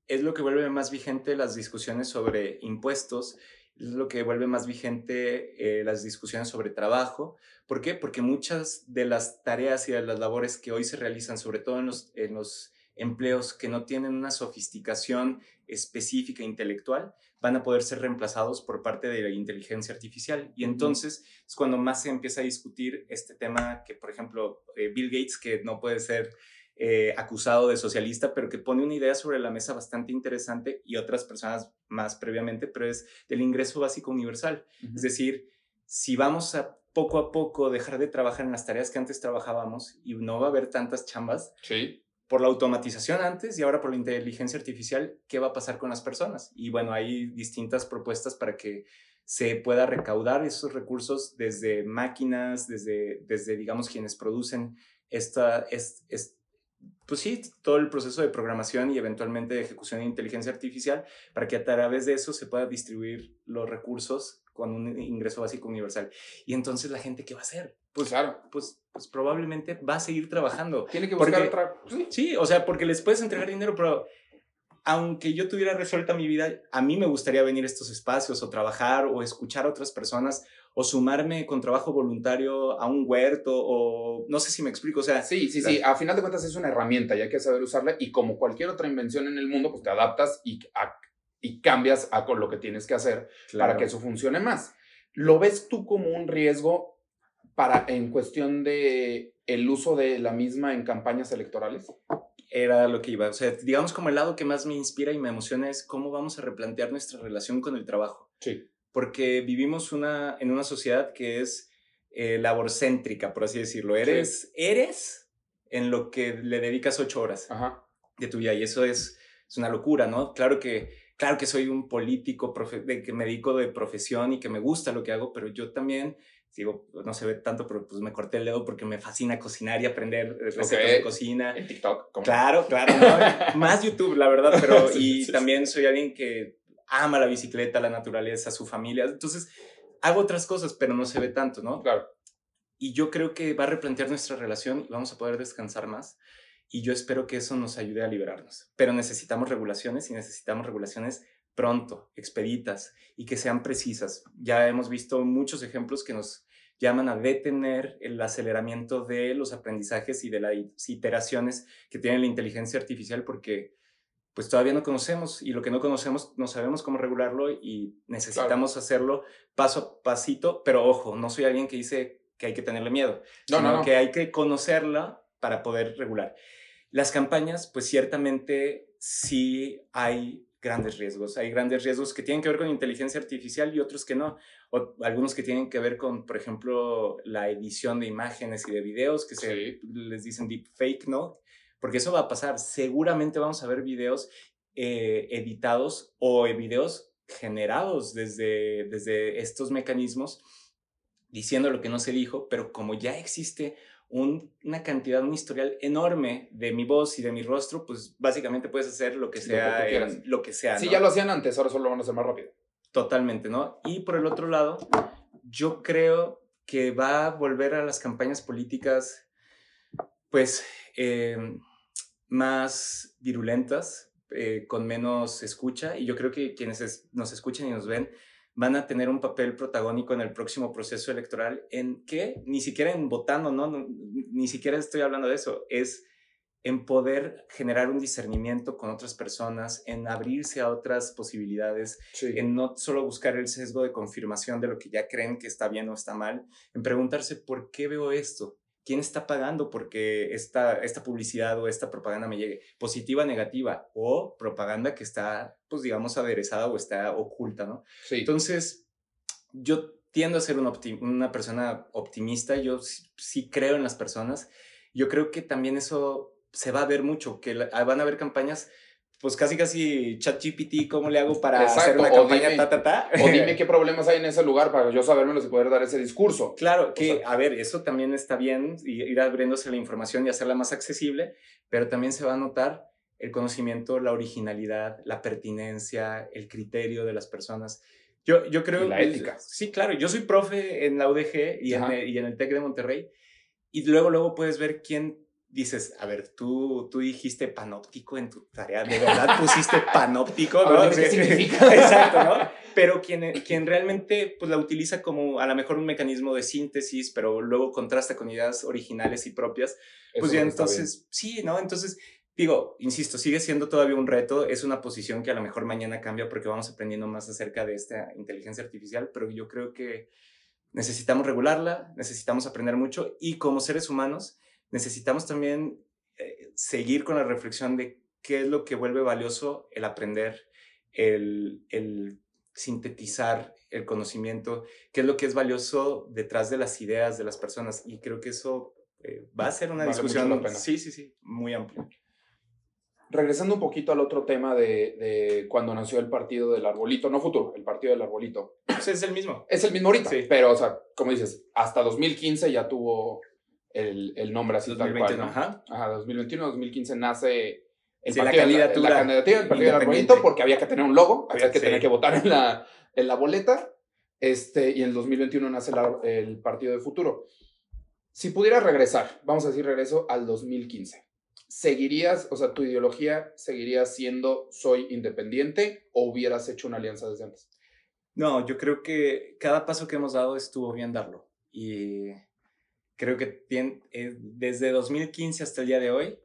es lo que vuelve más vigente las discusiones sobre impuestos es lo que vuelve más vigente eh, las discusiones sobre trabajo. ¿Por qué? Porque muchas de las tareas y de las labores que hoy se realizan, sobre todo en los, en los empleos que no tienen una sofisticación específica intelectual, van a poder ser reemplazados por parte de la inteligencia artificial. Y entonces es cuando más se empieza a discutir este tema que, por ejemplo, eh, Bill Gates, que no puede ser eh, acusado de socialista, pero que pone una idea sobre la mesa bastante interesante y otras personas más previamente, pero es del ingreso básico universal. Es decir, si vamos a poco a poco dejar de trabajar en las tareas que antes trabajábamos y no va a haber tantas chambas, sí. por la automatización antes y ahora por la inteligencia artificial, ¿qué va a pasar con las personas? Y bueno, hay distintas propuestas para que se pueda recaudar esos recursos desde máquinas, desde, desde digamos, quienes producen esta, es, pues sí, todo el proceso de programación y eventualmente de ejecución de inteligencia artificial para que a través de eso se pueda distribuir los recursos con un ingreso básico universal. Y entonces la gente, ¿qué va a hacer? Pues claro. Pues, pues probablemente va a seguir trabajando. Tiene que buscar otra... Sí. sí, o sea, porque les puedes entregar dinero, pero aunque yo tuviera resuelta mi vida, a mí me gustaría venir a estos espacios o trabajar o escuchar a otras personas o sumarme con trabajo voluntario a un huerto o no sé si me explico, o sea... Sí, sí, sí, a final de cuentas es una herramienta y hay que saber usarla y como cualquier otra invención en el mundo, pues te adaptas y, y cambias a con lo que tienes que hacer para que eso funcione más. ¿Lo ves tú como un riesgo para en cuestión de el uso de la misma en campañas electorales? Era lo que iba, o sea, digamos como el lado que más me inspira y me emociona es cómo vamos a replantear nuestra relación con el trabajo. Sí porque vivimos una, en una sociedad que es eh, laborcéntrica, por así decirlo. Eres, eres en lo que le dedicas ocho horas de tu vida y eso es, es una locura, ¿no? Claro que, claro que soy un político de, que me dedico de profesión y que me gusta lo que hago, pero yo también digo, no se ve tanto, pero pues me corté el dedo porque me fascina cocinar y aprender recetas de cocina. En TikTok. Claro, claro. Más YouTube, la verdad, pero y también soy alguien que ama la bicicleta, la naturaleza, su familia. Entonces, hago otras cosas, pero no se ve tanto, ¿no? Claro. Y yo creo que va a replantear nuestra relación y vamos a poder descansar más. Y yo espero que eso nos ayude a liberarnos. Pero necesitamos regulaciones y necesitamos regulaciones pronto, expeditas y que sean precisas. Ya hemos visto muchos ejemplos que nos llaman a detener el aceleramiento de los aprendizajes y de las iteraciones que tiene la inteligencia artificial porque pues todavía no conocemos y lo que no conocemos no sabemos cómo regularlo y necesitamos hacerlo paso a pasito, pero ojo, no soy alguien que dice que hay que tenerle miedo, no, sino que hay que conocerla para poder regular. Las campañas, pues ciertamente sí hay grandes riesgos. Hay grandes riesgos que tienen que ver con inteligencia artificial y otros que no. O algunos que tienen que ver con, por ejemplo, la edición de imágenes y de videos, que se les dicen deep fake, ¿no? Porque eso va a pasar. Seguramente vamos a ver videos eh, editados o videos generados desde, desde estos mecanismos diciendo lo que no se dijo, pero como ya existe una cantidad, un historial enorme de mi voz y de mi rostro, pues básicamente puedes hacer lo que sea, lo que, sea. Sí, ya lo hacían antes, ahora solo lo van a hacer más rápido. Totalmente, ¿no? Y por el otro lado, yo creo que va a volver a las campañas políticas, pues, em, más virulentas, eh, con menos escucha, y yo creo que quienes nos escuchan y nos ven van a tener un papel protagónico en el próximo proceso electoral en que ni siquiera en votando, ¿no? Ni siquiera estoy hablando de eso, es en poder generar un discernimiento con otras personas, en abrirse a otras posibilidades, en no solo buscar el sesgo de confirmación de lo que ya creen que está bien o está mal, en preguntarse por qué veo esto, quién está pagando porque esta, esta publicidad o esta propaganda me llegue, positiva, negativa, o propaganda que está, pues digamos, aderezada o está oculta, ¿no? Sí. Entonces, yo tiendo a ser una, una persona optimista, yo sí, creo en las personas, yo creo que también eso se va a ver mucho, que van a haber campañas pues casi casi ChatGPT, ¿cómo le hago para hacer una campaña ta, ta, ta? O dime qué problemas hay en ese lugar para yo sabérmelo y poder dar ese discurso. Claro, que, a ver, eso también está bien, ir abriéndose la información y hacerla más accesible, pero también se va a notar el conocimiento, la originalidad, la pertinencia, el criterio de las personas. Yo, yo creo... Y la ética. Sí, claro, yo soy profe en la UDG y, en el, y en el TEC de Monterrey, y luego, luego puedes ver quién dices, a ver, tú, tú dijiste panóptico en tu tarea, de verdad pusiste panóptico, ¿no? ¿Qué significa? Exacto, ¿no? Pero quien, quien realmente pues, la utiliza como a lo mejor un mecanismo de síntesis, pero luego contrasta con ideas originales y propias, pues ya entonces, sí, ¿no? Entonces, digo, insisto, sigue siendo todavía un reto, es una posición que a lo mejor mañana cambia porque vamos aprendiendo más acerca de esta inteligencia artificial, pero yo creo que necesitamos regularla, necesitamos aprender mucho y como seres humanos, necesitamos también eh, seguir con la reflexión de qué es lo que vuelve valioso el aprender, el, el, sintetizar el conocimiento, qué es lo que es valioso detrás de las ideas de las personas. Y creo que eso eh, va a ser una discusión, sí, sí, sí, muy amplia. Regresando un poquito al otro tema de, de, cuando nació el partido del arbolito, no futuro, el partido del arbolito. es el mismo. Es el mismo ahorita, sí. pero, o sea, como dices, hasta 2015 ya tuvo el, el nombre así 2021, tal cual. ¿no? Ajá. 2021, 2015 nace el sí, partido, la candidatura, la, la candidatura del partido del arbolito porque había que tener un logo, había que sí. tener que votar en la, en la boleta. Este, y en el 2021 nace la, el partido de futuro. Si pudieras regresar, vamos a decir regreso al 2015, ¿seguirías, o sea, tu ideología seguiría siendo soy independiente o hubieras hecho una alianza desde antes? No, yo creo que cada paso que hemos dado estuvo bien darlo. Y creo que tiene, eh, desde 2015 hasta el día de hoy,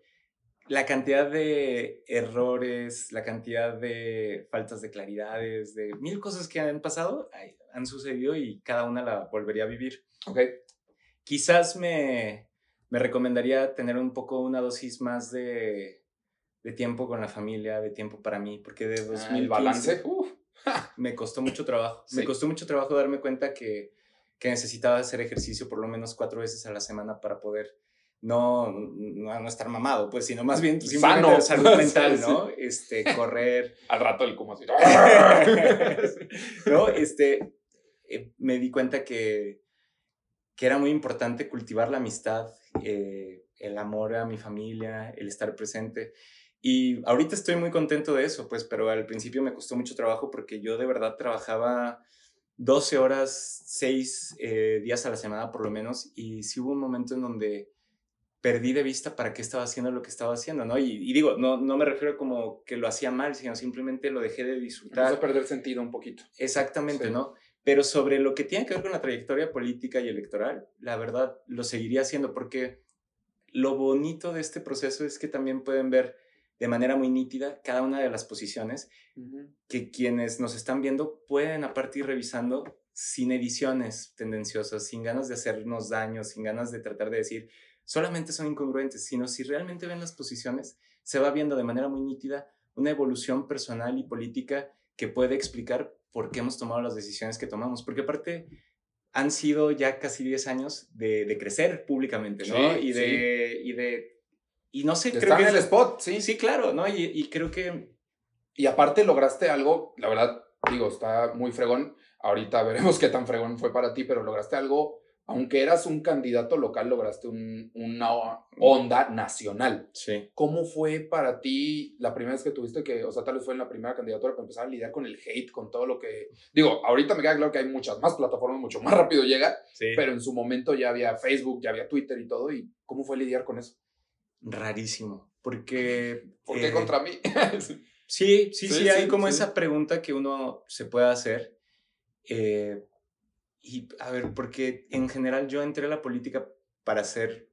la cantidad de errores, la cantidad de faltas de claridades, de mil cosas que han pasado, han sucedido y cada una la volvería a vivir. Ok. Quizás me, me recomendaría tener un poco una dosis más de, de, tiempo con la familia, de tiempo para mí, porque de 2015... Ah, el balance, me costó mucho trabajo. Sí. Me costó mucho trabajo darme cuenta que que necesitaba hacer ejercicio por lo menos cuatro veces a la semana para poder no, no, estar mamado, pues, sino más bien Sano. salud mental, ¿no? Este, correr. Al rato el como así. ¿No? Este, eh, me di cuenta que, que era muy importante cultivar la amistad, eh, el amor a mi familia, el estar presente. Y ahorita estoy muy contento de eso, pues, pero al principio me costó mucho trabajo porque yo de verdad trabajaba 12 horas, 6 eh, días a la semana por lo menos, y sí hubo un momento en donde perdí de vista para qué estaba haciendo lo que estaba haciendo, ¿no? Y, digo, no, no me refiero como que lo hacía mal, sino simplemente lo dejé de disfrutar. Empezó a perder sentido un poquito. Exactamente, ¿no? Pero sobre lo que tiene que ver con la trayectoria política y electoral, la verdad lo seguiría haciendo porque lo bonito de este proceso es que también pueden ver de manera muy nítida cada una de las posiciones que quienes nos están viendo pueden a partir revisando sin ediciones tendenciosas, sin ganas de hacernos daño, sin ganas de tratar de decir solamente son incongruentes, sino si realmente ven las posiciones, se va viendo de manera muy nítida una evolución personal y política que puede explicar por qué hemos tomado las decisiones que tomamos. Porque aparte han sido ya casi 10 años de, crecer públicamente, ¿no? y, de, y de... Y no sé, creo estar que... en el spot, sí. Sí, claro, ¿no? Y, y creo que... Y aparte lograste algo, la verdad, digo, está muy fregón. Ahorita veremos qué tan fregón fue para ti, pero lograste algo aunque eras un candidato local, lograste una onda nacional. Sí. ¿Cómo fue para ti la primera vez que tuviste que, o sea, tal vez fue en la primera candidatura para empezar a lidiar con el hate, con todo lo que... Digo, ahorita me queda claro que hay muchas más plataformas, mucho más rápido llega, pero en su momento ya había Facebook, ya había Twitter y todo, ¿y cómo fue lidiar con eso? Rarísimo, porque... ¿Por qué eh, contra mí? sí, sí, sí, hay como esa pregunta que uno se puede hacer. Eh, y a ver, porque en general yo entré a la política para hacer,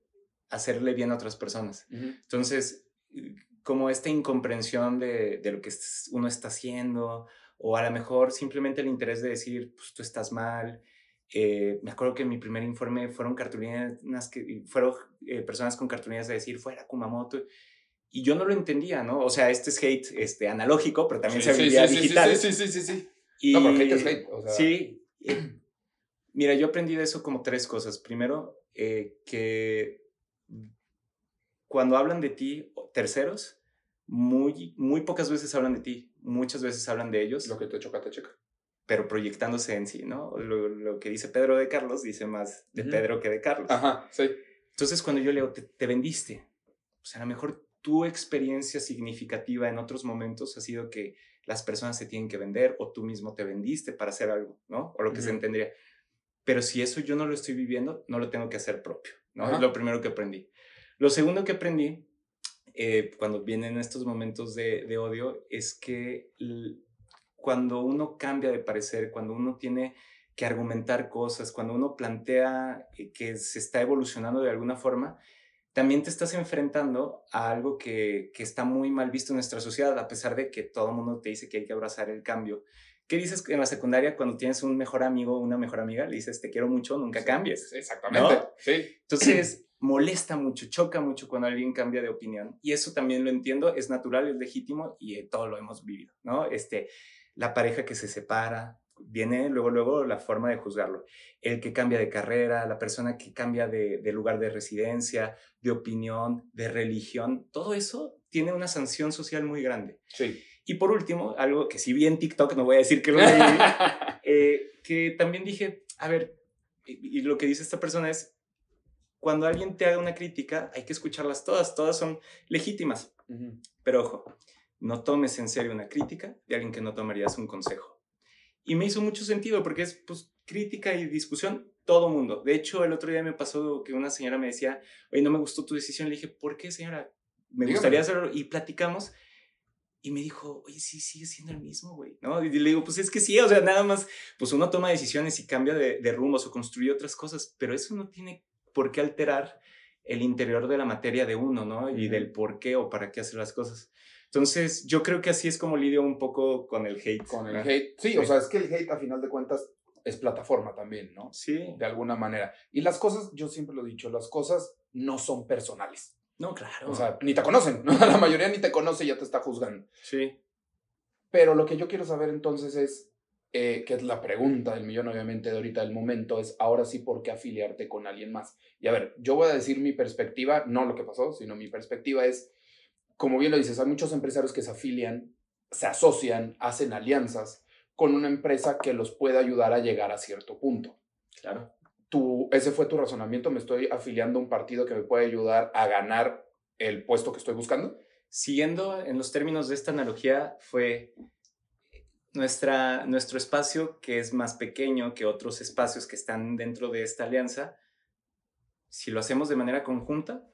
hacerle bien a otras personas. Entonces, como esta incomprensión de, de, lo que uno está haciendo, o a lo mejor simplemente el interés de decir, pues tú estás mal. Eh, me acuerdo que en mi primer informe fueron cartulinas, que, fueron eh, personas con cartulinas de decir, fuera Kumamoto. Y yo no lo entendía, ¿no? O sea, este es hate este, analógico, pero también se veía digital. Sí, sí, sí, sí, sí. Y, no, pero hate es hate. O sea... Sí. Mira, yo aprendí de eso como tres cosas. Primero, eh, que cuando hablan de ti terceros, muy, muy pocas veces hablan de ti, muchas veces hablan de ellos. Lo que te choca, te choca. Pero proyectándose en sí, ¿no? Lo, que dice Pedro de Carlos dice más de Pedro que de Carlos. Ajá, sí. Entonces, cuando yo leo, te, te vendiste. O sea, a lo mejor tu experiencia significativa en otros momentos ha sido que las personas se tienen que vender o tú mismo te vendiste para hacer algo, ¿no? O lo que se entendería. Pero si eso yo no lo estoy viviendo, no lo tengo que hacer propio, ¿no? Es lo primero que aprendí. Lo segundo que aprendí eh, cuando vienen estos momentos de, de odio es que cuando uno cambia de parecer, cuando uno tiene que argumentar cosas, cuando uno plantea que se está evolucionando de alguna forma, también te estás enfrentando a algo que, que, está muy mal visto en nuestra sociedad, a pesar de que todo el mundo te dice que hay que abrazar el cambio. ¿Qué dices en la secundaria cuando tienes un mejor amigo o una mejor amiga? Le dices, te quiero mucho, nunca cambies. Exactamente. Sí. Entonces, molesta mucho, choca mucho cuando alguien cambia de opinión. Y eso también lo entiendo, es natural, es legítimo y eh, todo lo hemos vivido, ¿no? Este, la pareja que se separa, viene luego, luego la forma de juzgarlo. El que cambia de carrera, la persona que cambia de, de lugar de residencia, de opinión, de religión, todo eso tiene una sanción social muy grande. Sí. Y por último, algo que si vi en TikTok, no voy a decir que lo eh, que también dije, a ver, y, lo que dice esta persona es, cuando alguien te haga una crítica, hay que escucharlas todas, todas son legítimas. Pero ojo, no tomes en serio una crítica de alguien que no tomarías un consejo. Y me hizo mucho sentido porque es pues crítica y discusión todo mundo. De hecho, el otro día me pasó que una señora me decía, oye, no me gustó tu decisión. Le dije, ¿por qué, señora? Me gustaría hacerlo. Y platicamos y me dijo, oye, sí, sigue siendo el mismo, güey, ¿no? Y le digo, pues es que sí, o sea, nada más, pues uno toma decisiones y cambia de, de rumbos o construye otras cosas, pero eso no tiene por qué alterar el interior de la materia de uno, ¿no? Y del por qué o para qué hacer las cosas. Entonces, yo creo que así es como lidio un poco con el hate. Con el hate. Sí, o sea, es que el hate, a final de cuentas, es plataforma también, ¿no? Sí. De alguna manera. Y las cosas, yo siempre lo he dicho, las cosas no son personales. No, claro. O sea, ni te conocen, ¿no? La mayoría ni te conoce y ya te está juzgando. Sí. Pero lo que yo quiero saber entonces es, eh, que es la pregunta del millón, obviamente, de ahorita del momento, es ahora sí, ¿por qué afiliarte con alguien más? Y a ver, yo voy a decir mi perspectiva, no lo que pasó, sino mi perspectiva es, como bien lo dices, hay muchos empresarios que se afilian, se asocian, hacen alianzas con una empresa que los puede ayudar a llegar a cierto punto. Claro. Tú, ese fue tu razonamiento, me estoy afiliando a un partido que me puede ayudar a ganar el puesto que estoy buscando. Siguiendo en los términos de esta analogía, fue nuestra, nuestro espacio, que es más pequeño que otros espacios que están dentro de esta alianza, si lo hacemos de manera conjunta,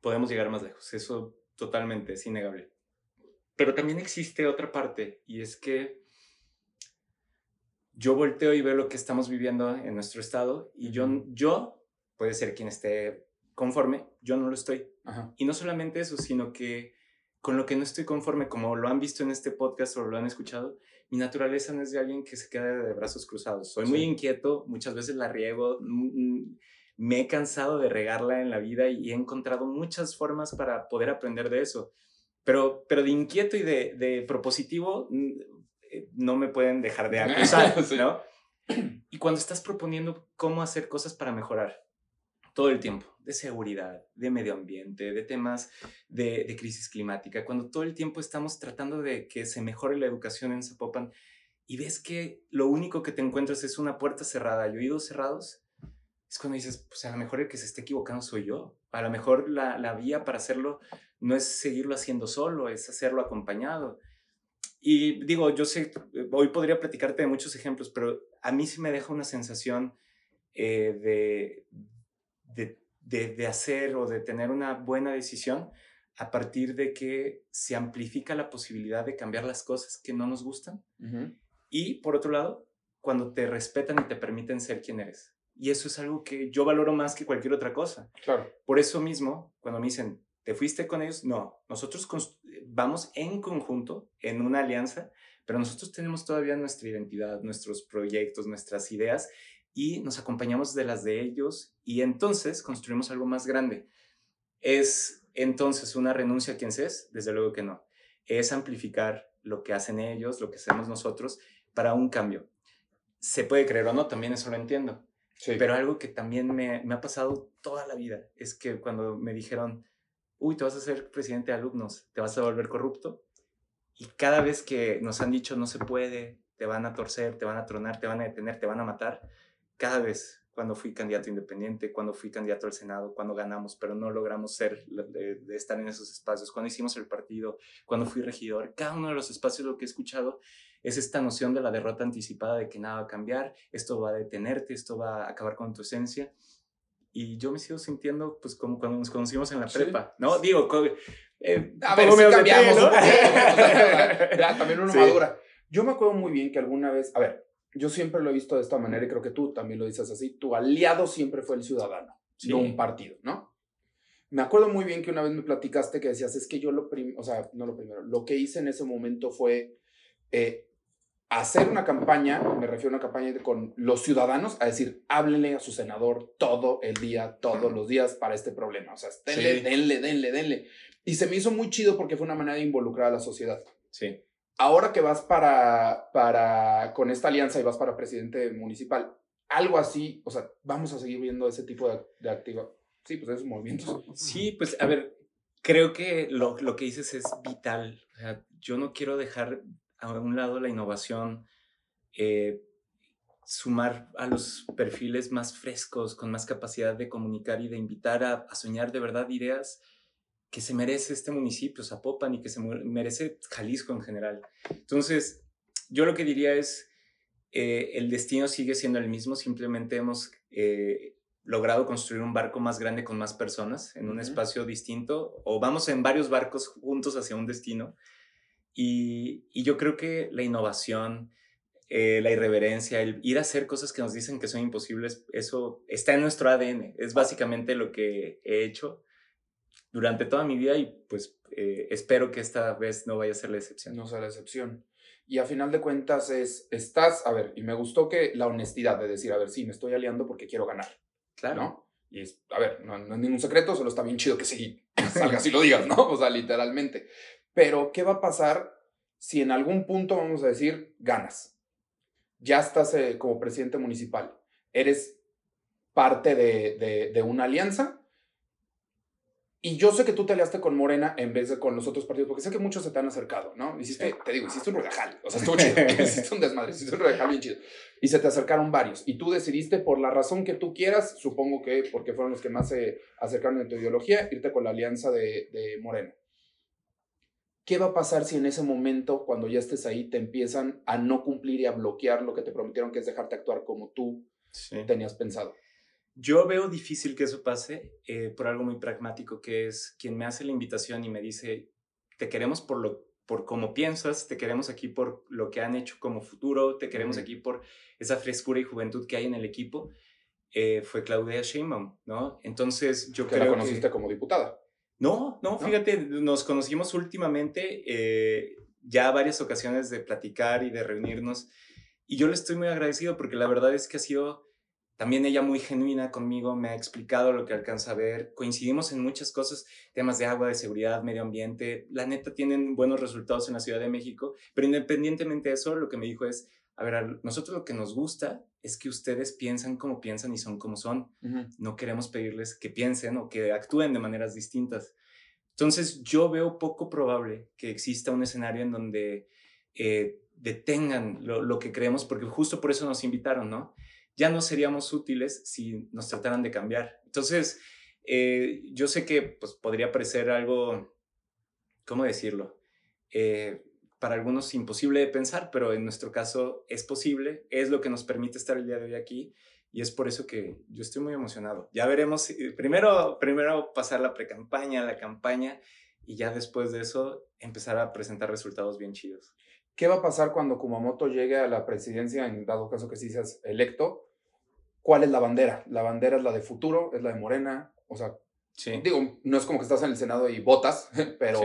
podemos llegar más lejos. Eso totalmente es innegable. Pero también existe otra parte, y es que yo volteo y veo lo que estamos viviendo en nuestro estado, y yo, yo puede ser quien esté conforme, yo no lo estoy. Y no solamente eso, sino que con lo que no estoy conforme, como lo han visto en este podcast o lo han escuchado, mi naturaleza no es de alguien que se quede de brazos cruzados. Soy muy inquieto, muchas veces la riego, mm, mm, me he cansado de regarla en la vida y he encontrado muchas formas para poder aprender de eso. Pero, pero de inquieto y de, de propositivo eh, no me pueden dejar de acusar, ¿no? Y cuando estás proponiendo cómo hacer cosas para mejorar, todo el tiempo, de seguridad, de medio ambiente, de temas de, de, crisis climática, cuando todo el tiempo estamos tratando de que se mejore la educación en Zapopan y ves que lo único que te encuentras es una puerta cerrada y oídos cerrados, es cuando dices, pues a lo mejor el que se esté equivocando soy yo. A lo mejor la, la vía para hacerlo no es seguirlo haciendo solo, es hacerlo acompañado. Y digo, yo sé, hoy podría platicarte de muchos ejemplos, pero a mí sí me deja una sensación eh, de, de, de, hacer o de tener una buena decisión a partir de que se amplifica la posibilidad de cambiar las cosas que no nos gustan. Y por otro lado, cuando te respetan y te permiten ser quien eres. Y eso es algo que yo valoro más que cualquier otra cosa. Claro. Por eso mismo, cuando me dicen, ¿te fuiste con ellos? No, nosotros vamos en conjunto, en una alianza, pero nosotros tenemos todavía nuestra identidad, nuestros proyectos, nuestras ideas, y nos acompañamos de las de ellos y entonces construimos algo más grande. ¿Es entonces una renuncia a quien se es? Desde luego que no. Es amplificar lo que hacen ellos, lo que hacemos nosotros para un cambio. Se puede creer o no, también eso lo entiendo. Pero algo que también me, me, ha pasado toda la vida es que cuando me dijeron, uy, te vas a ser presidente de alumnos, te vas a volver corrupto. Y cada vez que nos han dicho no se puede, te van a torcer, te van a tronar, te van a detener, te van a matar, cada vez cuando fui candidato independiente, cuando fui candidato al Senado, cuando ganamos, pero no logramos ser, de, estar en esos espacios, cuando hicimos el partido, cuando fui regidor, cada uno de los espacios lo que he escuchado es esta noción de la derrota anticipada, de que nada va a cambiar, esto va a detenerte, esto va a acabar con tu esencia. Y yo me sigo sintiendo pues como cuando nos conocimos en la prepa, ¿no? Digo, eh, a ver, si cambiamos, ¿no? también una madura. Yo me acuerdo muy bien que alguna vez, a ver, yo siempre lo he visto de esta manera y creo que tú también lo dices así, tu aliado siempre fue el ciudadano, no un partido, ¿no? Me acuerdo muy bien que una vez me platicaste que decías, es que yo lo primero, o sea, no lo primero, lo que hice en ese momento fue eh, hacer una campaña, me refiero a una campaña con los ciudadanos, a decir, háblenle a su senador todo el día, todos los días para este problema. O sea, denle, denle, denle, denle. Y se me hizo muy chido porque fue una manera de involucrar a la sociedad. Sí ahora que vas para, para, con esta alianza y vas para presidente municipal, algo así, o sea, vamos a seguir viendo ese tipo de, de activa, sí, pues esos movimientos. Sí, pues a ver, creo que lo, lo que dices es vital. O sea, yo no quiero dejar a un lado la innovación, eh, sumar a los perfiles más frescos, con más capacidad de comunicar y de invitar a, a soñar de verdad ideas que se merece este municipio, Zapopan, y que se merece Jalisco en general. Entonces, yo lo que diría es, eh, el destino sigue siendo el mismo, simplemente hemos eh, logrado construir un barco más grande con más personas en un espacio distinto, o vamos en varios barcos juntos hacia un destino. Y, y yo creo que la innovación, eh, la irreverencia, el ir a hacer cosas que nos dicen que son imposibles, eso está en nuestro ADN. Es básicamente lo que he hecho durante toda mi vida y pues eh, espero que esta vez no vaya a ser la excepción. No sea la excepción. Y a final de cuentas es, estás, a ver, y me gustó que la honestidad de decir, a ver, sí, me estoy aliando porque quiero ganar. Claro. ¿No? Y es, a ver, no, no es ningún secreto, solo está bien chido que sí, salgas y lo digas, ¿no? O sea, literalmente. Pero, ¿qué va a pasar si en algún punto vamos a decir, ganas? ya estás eh, como presidente municipal, eres parte de, de una alianza y yo sé que tú te aliaste con Morena en vez de con los otros partidos, porque sé que muchos se te han acercado, ¿no? Hiciste, te digo, hiciste un regajal, o sea, estuvo chido, hiciste un desmadre, hiciste un regajal bien chido. Y se te acercaron varios. Y tú decidiste, por la razón que tú quieras, supongo que porque fueron los que más se acercaron en tu ideología, irte con la alianza de, de Morena. ¿Qué va a pasar si en ese momento, cuando ya estés ahí, te empiezan a no cumplir y a bloquear lo que te prometieron, que es dejarte actuar como tú tenías pensado? Yo veo difícil que eso pase eh, por algo muy pragmático, que es quien me hace la invitación y me dice, te queremos por lo por cómo piensas, te queremos aquí por lo que han hecho como futuro, te queremos aquí por esa frescura y juventud que hay en el equipo, eh, fue Claudia Sheinbaum, ¿no? Entonces yo ¿Que creo la conociste como diputada? No, no, fíjate, nos conocimos últimamente, eh, ya varias ocasiones de platicar y de reunirnos, y yo le estoy muy agradecido porque la verdad es que ha sido también ella muy genuina conmigo, me ha explicado lo que alcanza a ver. Coincidimos en muchas cosas, temas de agua, de seguridad, medio ambiente. La neta tienen buenos resultados en la Ciudad de México, pero independientemente de eso, lo que me dijo es, a ver, nosotros lo que nos gusta es que ustedes piensan como piensan y son como son. No queremos pedirles que piensen o que actúen de maneras distintas. Entonces, yo veo poco probable que exista un escenario en donde eh, detengan lo, lo que creemos, porque justo por eso nos invitaron, ¿no? ya no seríamos útiles si nos trataran de cambiar. Entonces, eh, yo sé que pues, podría parecer algo, ¿cómo decirlo? Eh, para algunos imposible de pensar, pero en nuestro caso es posible, es lo que nos permite estar el día de hoy aquí y es por eso que yo estoy muy emocionado. Ya veremos, primero, primero pasar la precampaña, la campaña y ya después de eso empezar a presentar resultados bien chidos. ¿Qué va a pasar cuando Kumamoto llegue a la presidencia, en dado caso que sí seas electo? ¿Cuál es la bandera? La bandera es la de futuro, es la de Morena, o sea, digo, no es como que estás en el Senado y votas, pero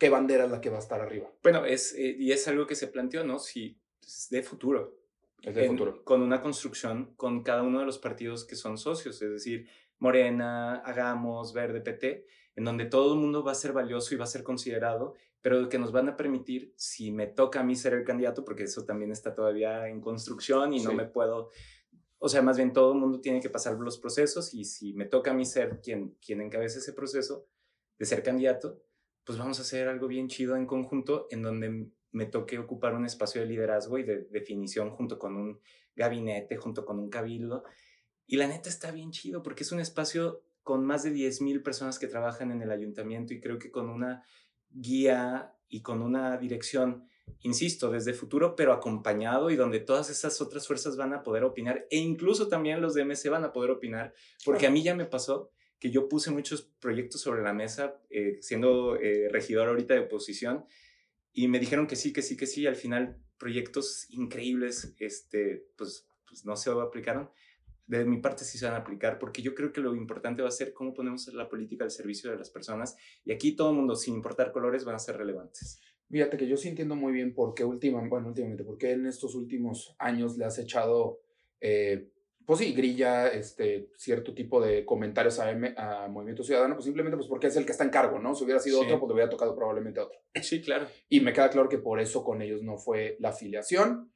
¿qué bandera es la que va a estar arriba? Bueno, es, eh, y es algo que se planteó, ¿no? Si es de futuro. Es de futuro. Con una construcción con cada uno de los partidos que son socios, es decir, Morena, Hagamos, Verde, PT, en donde todo el mundo va a ser valioso y va a ser considerado pero que nos van a permitir, si me toca a mí ser el candidato, porque eso también está todavía en construcción y no me puedo, o sea, más bien todo el mundo tiene que pasar los procesos y si me toca a mí ser quien, quien encabece ese proceso de ser candidato, pues vamos a hacer algo bien chido en conjunto en donde me toque ocupar un espacio de liderazgo y de definición junto con un gabinete, junto con un cabildo. Y la neta está bien chido porque es un espacio con más de 10.000 personas que trabajan en el ayuntamiento y creo que con una guía y con una dirección, insisto, desde futuro, pero acompañado y donde todas esas otras fuerzas van a poder opinar e incluso también los de MC van a poder opinar, porque a mí ya me pasó que yo puse muchos proyectos sobre la mesa, eh, siendo eh, regidor ahorita de oposición, y me dijeron que sí, que sí, que sí, al final proyectos increíbles, este, pues, pues no se aplicaron, de mi parte sí se van a aplicar, porque yo creo que lo importante va a ser cómo ponemos la política al servicio de las personas y aquí todo el mundo, sin importar colores, van a ser relevantes. Fíjate que yo sí entiendo muy bien por qué últimamente, bueno, últimamente, porque en estos últimos años le has echado, eh, pues sí, grilla, este, cierto tipo de comentarios a, a, Movimiento Ciudadano, pues simplemente pues porque es el que está en cargo, ¿no? Si hubiera sido otro, pues le hubiera tocado probablemente otro. Sí, claro. Y me queda claro que por eso con ellos no fue la afiliación.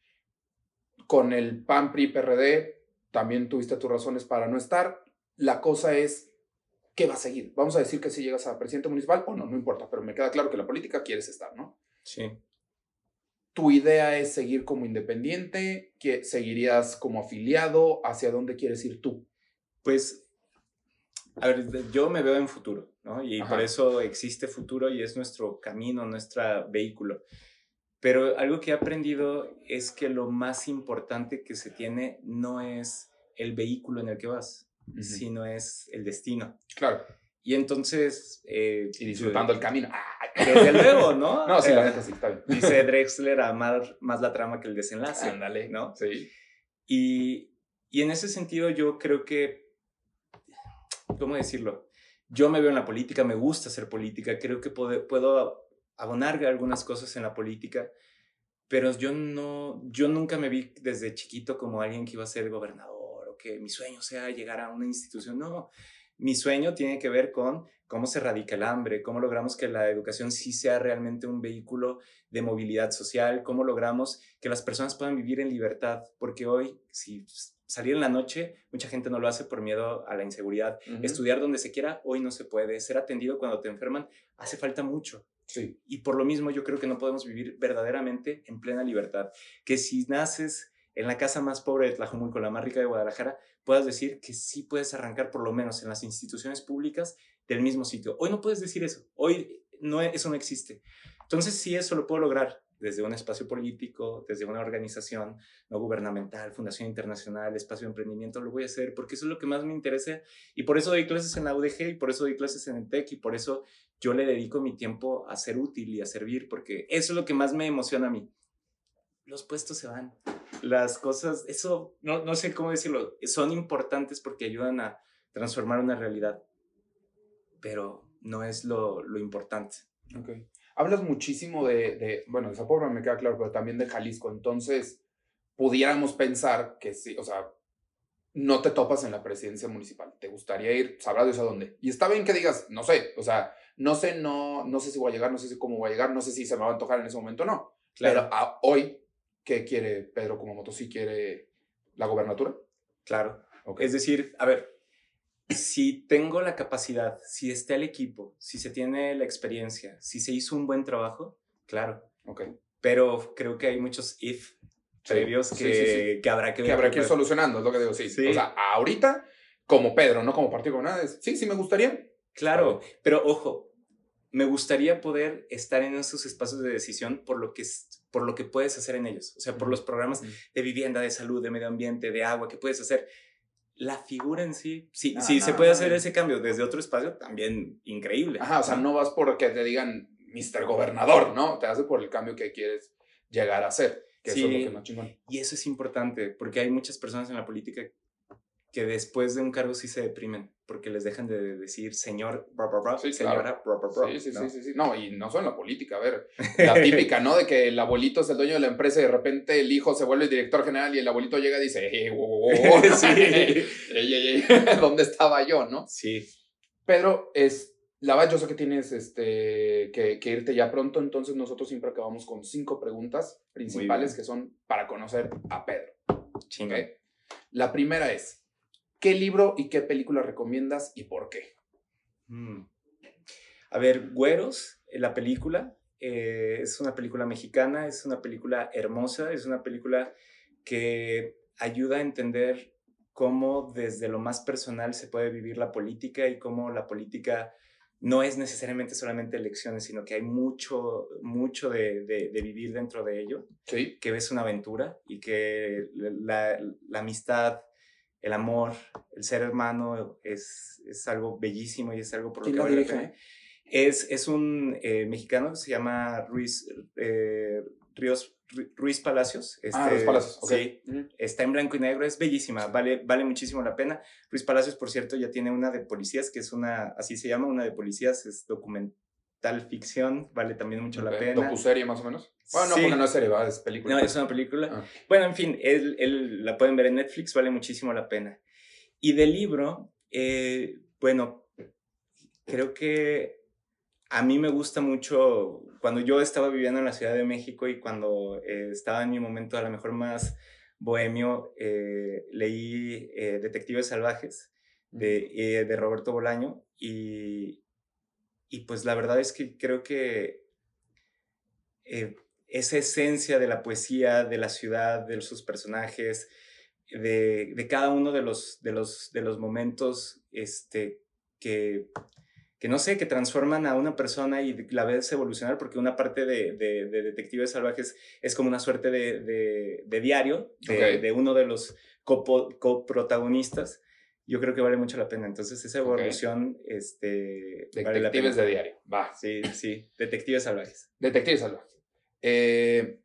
Con el PAN, PRI, PRD, también tuviste tus razones para no estar. La cosa es, ¿qué va a seguir? Vamos a decir que si llegas a presidente municipal o no, no importa, pero me queda claro que la política quieres estar, ¿no? Sí. ¿Tu idea es seguir como independiente? ¿Que ¿Seguirías como afiliado? ¿Hacia dónde quieres ir tú? Pues, a ver, yo me veo en futuro, ¿no? Y por eso existe futuro y es nuestro camino, nuestro vehículo. Pero algo que he aprendido es que lo más importante que se tiene no es el vehículo en el que vas, sino es el destino. Claro. Y entonces... Eh, y disfrutando el camino. Desde luego, ¿no? No, sí, la neta sí, está bien. Dice Drexler, amar más la trama que el desenlace. Ándale, ¿no? Sí. Y, y en ese sentido yo creo que, ¿cómo decirlo? Yo me veo en la política, me gusta hacer política, creo que puedo, puedo abonar algunas cosas en la política, pero yo no, yo nunca me vi desde chiquito como alguien que iba a ser gobernador o que mi sueño sea llegar a una institución. No, mi sueño tiene que ver con cómo se erradica el hambre, cómo logramos que la educación sí sea realmente un vehículo de movilidad social, cómo logramos que las personas puedan vivir en libertad, porque hoy, si salir en la noche, mucha gente no lo hace por miedo a la inseguridad. Estudiar donde se quiera, hoy no se puede. Ser atendido cuando te enferman, hace falta mucho. Sí. Y por lo mismo yo creo que no podemos vivir verdaderamente en plena libertad. Que si naces en la casa más pobre de Tlajumulco, la más rica de Guadalajara, puedas decir que sí puedes arrancar por lo menos en las instituciones públicas del mismo sitio. Hoy no puedes decir eso. Hoy eso no existe. Entonces, si eso lo puedo lograr desde un espacio político, desde una organización no gubernamental, Fundación Internacional, Espacio de Emprendimiento, lo voy a hacer porque eso es lo que más me interesa y por eso doy clases en la UDG y por eso doy clases en el TEC y por eso yo le dedico mi tiempo a ser útil y a servir porque eso es lo que más me emociona a mí. Los puestos se van, las cosas, eso, no, no sé cómo decirlo, son importantes porque ayudan a transformar una realidad, pero no es lo, lo importante. Okay hablas muchísimo de, de, bueno, de Zapopan me queda claro, pero también de Jalisco. Entonces, pudiéramos pensar que sí, o sea, no te topas en la presidencia municipal. Te gustaría ir, sabrá Dios a dónde. Y está bien que digas, no sé, o sea, no sé, no, no sé si voy a llegar, no sé si cómo voy a llegar, no sé si se me va a antojar en ese momento o no. Claro. Pero a hoy, ¿qué quiere Pedro como moto? ¿Sí quiere la gobernatura? Claro. Es decir, a ver, si tengo la capacidad, si está el equipo, si se tiene la experiencia, si se hizo un buen trabajo, claro. Ok. Pero creo que hay muchos if previos que, que, habrá que, que habrá que ir solucionando, es lo que digo, sí. O sea, ahorita, como Pedro, no como partido con nada, sí, sí me gustaría. Claro, pero ojo, me gustaría poder estar en esos espacios de decisión por lo que por lo que puedes hacer en ellos, o sea, por los programas de vivienda, de salud, de medio ambiente, de agua que puedes hacer la figura en sí, sí, sí se puede hacer ese cambio desde otro espacio, también increíble. Ajá, o sea, no vas porque te digan Mr. Gobernador, ¿no? Te hace por el cambio que quieres llegar a hacer, que eso es lo que más chingón. Y eso es importante, porque hay muchas personas en la política que después de un cargo sí se deprimen porque les dejan de decir señor, sí, señora, sí, sí, sí, sí, no, y no solo en la política, a ver, la típica, ¿no? De que el abuelito es el dueño de la empresa y de repente el hijo se vuelve el director general y el abuelito llega y dice, eh, sí. ¿dónde estaba yo, no? Sí. Pedro, es, la verdad, yo sé que tienes este, que, que, irte ya pronto, entonces nosotros siempre acabamos con cinco preguntas principales que son para conocer a Pedro. Chinga. La primera es, ¿Qué libro y qué película recomiendas y por qué? Mm. A ver, Güeros, eh, la película, eh, es una película mexicana, es una película hermosa, es una película que ayuda a entender cómo desde lo más personal se puede vivir la política y cómo la política no es necesariamente solamente elecciones, sino que hay mucho, mucho de, de, vivir dentro de ello, sí. que es una aventura y que la, la amistad, el amor, el ser hermano es, es algo bellísimo y es algo por lo que vale la Es, es un eh, mexicano que se llama Ruiz, eh, Ríos, Ruiz Palacios. ah, Ruiz este, Palacios, Sí, está en blanco y negro, es bellísima, vale, vale muchísimo la pena. Ruiz Palacios, por cierto, ya tiene una de policías, que es una, así se llama, una de policías, es documental ficción, vale también mucho la pena. ¿Docuserie más o menos? Bueno, no, porque no es serie, es película. No, es una película. Ah. Bueno, en fin, él, él, la pueden ver en Netflix, vale muchísimo la pena. Y del libro, eh, bueno, creo que a mí me gusta mucho, cuando yo estaba viviendo en la Ciudad de México y cuando eh, estaba en mi momento a lo mejor más bohemio, eh, leí Detectives Salvajes de, de Roberto Bolaño y, y pues la verdad es que creo que eh, esa esencia de la poesía, de la ciudad, de sus personajes, de, de cada uno de los, de los, de los momentos este, que, que, no sé, que transforman a una persona y la ves evolucionar, porque una parte de, de, Detectives Salvajes es como una suerte de, diario de, uno de los coprotagonistas yo creo que vale mucho la pena. Entonces, esa evolución, este... Detectives de diario, va. Sí, sí, detectives salvajes. Detectives salvajes. Eh,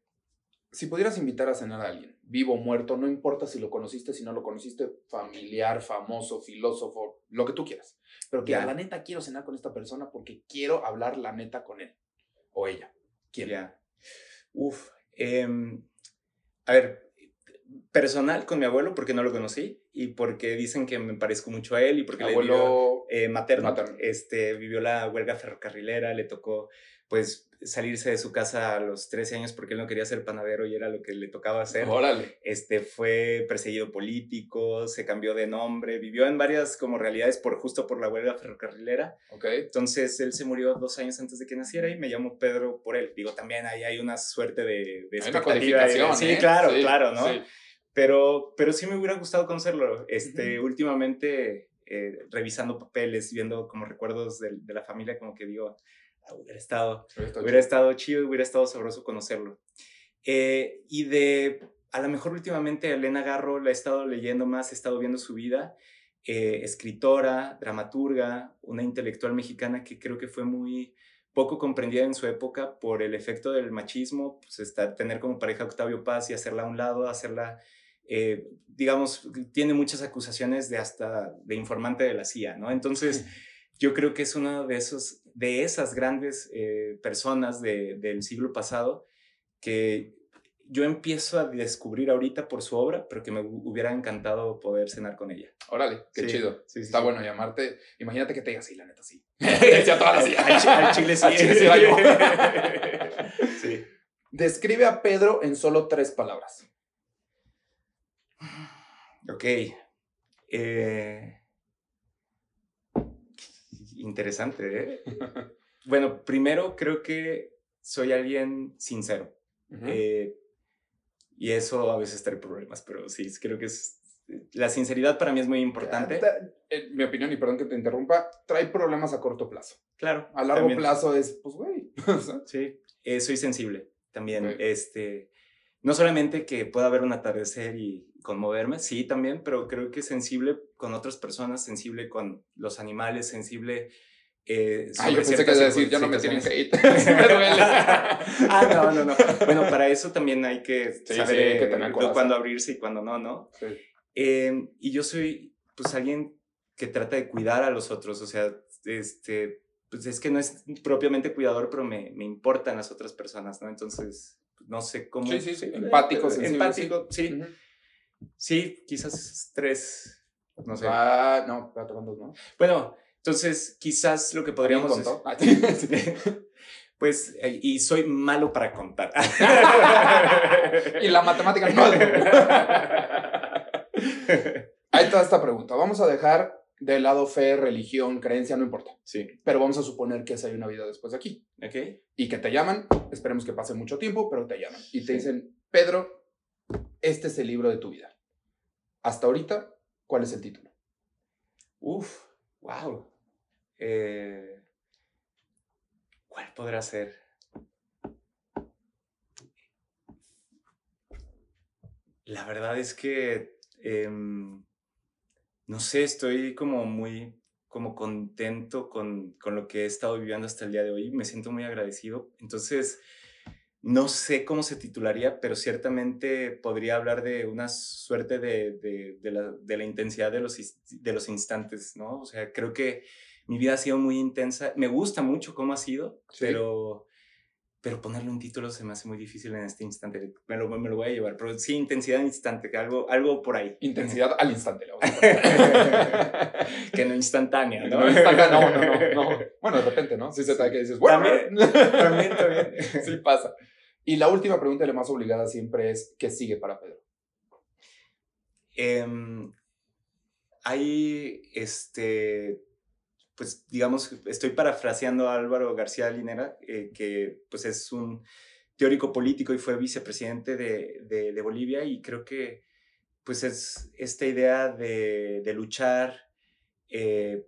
si pudieras invitar a cenar a alguien, vivo o muerto, no importa si lo conociste, si no lo conociste, familiar, famoso, filósofo, lo que tú quieras. Pero que la neta quiero cenar con esta persona porque quiero hablar la neta con él o ella. ¿Quién? Ya. Uf. Em, a ver, personal con mi abuelo porque no lo conocí y porque dicen que me parezco mucho a él y porque Abuelo le vivió, eh, materno, materno. Este, vivió la huelga ferrocarrilera, le tocó pues salirse de su casa a los 13 años porque él no quería ser panadero y era lo que le tocaba hacer. Órale. Este, fue perseguido político, se cambió de nombre, vivió en varias como realidades por justo por la huelga ferrocarrilera. Ok. Entonces él se murió dos años antes de que naciera y me llamo Pedro por él. Digo, también ahí hay una suerte de, de Hay una expectativa Sí, ¿eh? claro, Sí, claro, ¿no? sí. Pero, pero sí me hubiera gustado conocerlo. Este, Últimamente, eh, revisando papeles, viendo como recuerdos de, de la familia, como que digo, "Ah, hubiera estado, hubiera estado chido, hubiera estado sabroso conocerlo. Eh, y de, a lo mejor últimamente, Elena Garro la he estado leyendo más, he estado viendo su vida. eh, escritora, dramaturga, una intelectual mexicana que creo que fue muy poco comprendida en su época por el efecto del machismo, pues está, tener como pareja a Octavio Paz y hacerla a un lado, hacerla, eh, digamos, tiene muchas acusaciones de hasta de informante de la CIA, ¿no? Entonces, yo creo que es una de, esos, de esas grandes eh, personas de- del siglo pasado que yo empiezo a descubrir ahorita por su obra, pero que me hu- hubiera encantado poder cenar con ella. Órale, qué Sí, chido. sí, sí, Está sí. bueno llamarte. Imagínate que te diga así, la neta, sí. Decía Al, chile sí. Al chile sí yo. Sí. Describe a Pedro en solo tres palabras. Ok. Eh, Interesante, ¿eh? Bueno, primero creo que soy alguien sincero. Ujú. eh, y eso a veces trae problemas, pero sí, creo que es... La sinceridad para mí es muy importante. Ta- En mi opinión, y perdón que te interrumpa, trae problemas a corto plazo. Claro. A largo también. plazo es, pues, güey. Sí, eh, soy sensible también. Ok. Este, no solamente que pueda haber un atardecer y conmoverme, sí también, pero creo que sensible con otras personas, sensible con los animales, sensible. Eh, sobre yo pensé que ibas a decir, ya no me tienen hate. Me duele. ah, no, no, no. Bueno, para eso también hay que Sí, saber sí, hay que eh, tener corazón. cuándo abrirse y cuándo no, ¿no? Sí. Eh, y yo soy, pues, alguien que trata de cuidar a los otros, o sea, este, pues es que no es propiamente cuidador, pero me, me importan las otras personas, ¿no? Entonces, no sé cómo... Sí, sí, sí. Eh, Empático, eh, sensible, Empático, sí. Ujú. Sí, quizás tres, no sé. Ah, no, espérate, ¿cuántos no? Bueno, entonces, quizás lo que podríamos... ¿Alguien contó? Pues, eh, y soy malo para contar. y la matemática no. Ahí está esta pregunta. Vamos a dejar de lado fe, religión, creencia, no importa. Sí, Pero vamos a suponer que hay una vida después de aquí. ok. Y que te llaman, esperemos que pase mucho tiempo, pero te llaman. Y te Sí. dicen, Pedro, este es el libro de tu vida. Hasta ahorita, ¿cuál es el título? Uf, wow. Eh, ¿Cuál podrá ser? La verdad es que, em, no sé, estoy como muy como contento con, con lo que he estado viviendo hasta el día de hoy. Me siento muy agradecido. Entonces, no sé cómo se titularía, pero ciertamente podría hablar de una suerte de, de- de la, de la intensidad de los, de los instantes, ¿no? O sea, creo que mi vida ha sido muy intensa. Me gusta mucho cómo ha sido, Sí. pero, pero ponerle un título se me hace muy difícil en este instante. Me lo, me lo voy a llevar, pero sí, intensidad instante, que algo, algo por ahí. Intensidad al instante. le vamos a poner. que no instantánea, ¿no? No, instantánea, no, no, no, no. Bueno, de repente, ¿no? Sí se te que dices, bueno, También, también, también. sí pasa. Y la última pregunta la más obligada siempre es, ¿qué sigue para Pedro? Em, hay, este, pues digamos, estoy parafraseando a Álvaro García Linera, eh, que pues es un teórico político y fue vicepresidente de, de- de Bolivia y creo que pues es esta idea de, de luchar eh,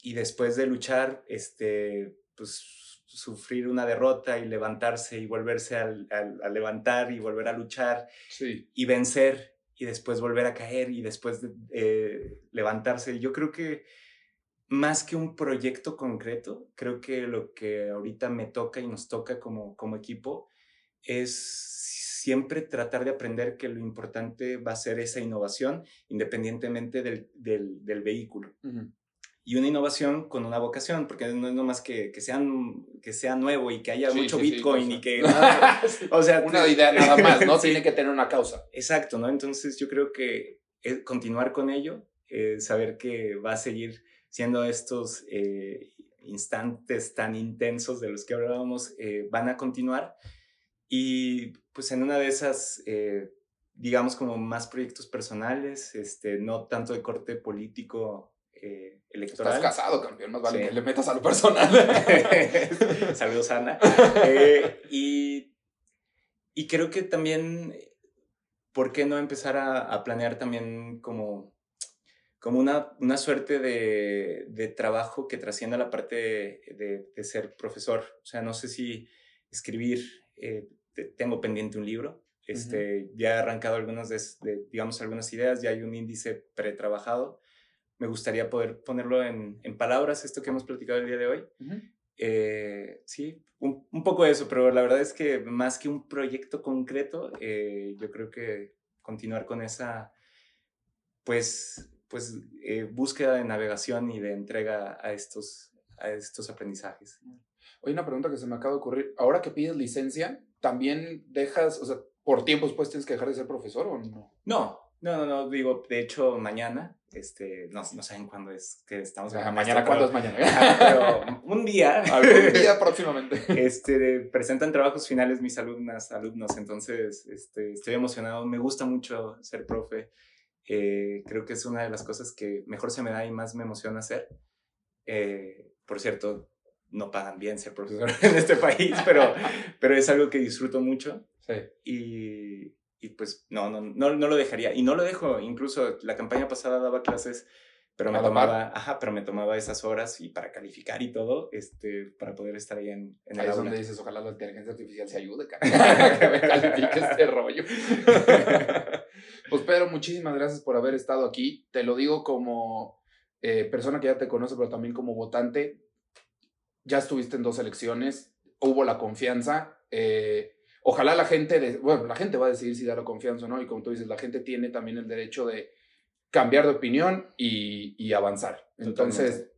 y después de luchar, este, pues sufrir una derrota y levantarse y volverse a levantar y volver a luchar Sí. y vencer y después volver a caer y después de- eh, levantarse. Yo creo que más que un proyecto concreto, creo que lo que ahorita me toca y nos toca como, como equipo es siempre tratar de aprender que lo importante va a ser esa innovación independientemente del, del, del vehículo. Y una innovación con una vocación, porque no es nomás que, que, sean, que sea nuevo y que haya Sí, mucho sí, sí, Bitcoin sea. y que... Sí. o sea, Una idea nada más, ¿no? Sí. Tiene que tener una causa. Exacto, ¿no? Entonces yo creo que eh, continuar con ello, eh, saber que va a seguir siendo estos instantes tan intensos de los que hablábamos, van a continuar. Y pues en una de esas, digamos como más proyectos personales, este, no tanto de corte político eh, electoral. Estás casado, campeón, más vale que le metas a lo personal. Saludos, Ana. Eh, y, y, creo que también, ¿por qué no empezar a, a planear también como, como una, una suerte de, de, trabajo que trascienda la parte de, de, ser profesor? O sea, no sé si escribir, eh, tengo pendiente un libro. Este, Ya he arrancado algunas de, digamos, algunas ideas, ya hay un índice pretrabajado me gustaría poder ponerlo en, en, palabras, esto que hemos platicado el día de hoy. Eh, sí, un, un, poco eso, pero la verdad es que más que un proyecto concreto, eh, yo creo que continuar con esa, pues, pues eh, búsqueda de navegación y de entrega a estos, a estos aprendizajes. Oye, una pregunta que se me acaba de ocurrir. Ahora que pides licencia, ¿también dejas, o sea, por tiempos pues tienes que dejar de ser profesor o no? No, no, no, no, digo, de hecho, mañana, este, no, no saben cuándo es que estamos. mañana, ¿cuándo es mañana? pero un día. Algún día próximamente. Este, presentan trabajos finales mis alumnas, alumnos, entonces, este, estoy emocionado, me gusta mucho ser profe. Eh, creo que es una de las cosas que mejor se me da y más me emociona hacer. Eh, por cierto, no pagan bien ser profesor en este país, pero, pero es algo que disfruto mucho. Sí. Y, y pues no, no, no, no lo dejaría. Y no lo dejo, incluso la campaña pasada daba clases, pero me tomaba, ajá, pero me tomaba esas horas y para calificar y todo, este, para poder estar ahí en, en ahí es donde dices, ojalá la inteligencia artificial se ayude, que me califique este rollo. pues Pedro, muchísimas gracias por haber estado aquí. Te lo digo como eh, persona que ya te conoce, pero también como votante. Ya estuviste en dos elecciones, hubo la confianza. Eh, ojalá la gente, de, bueno, la gente va a decidir si da la confianza o no, y como tú dices, la gente tiene también el derecho de cambiar de opinión y, y avanzar. Entonces,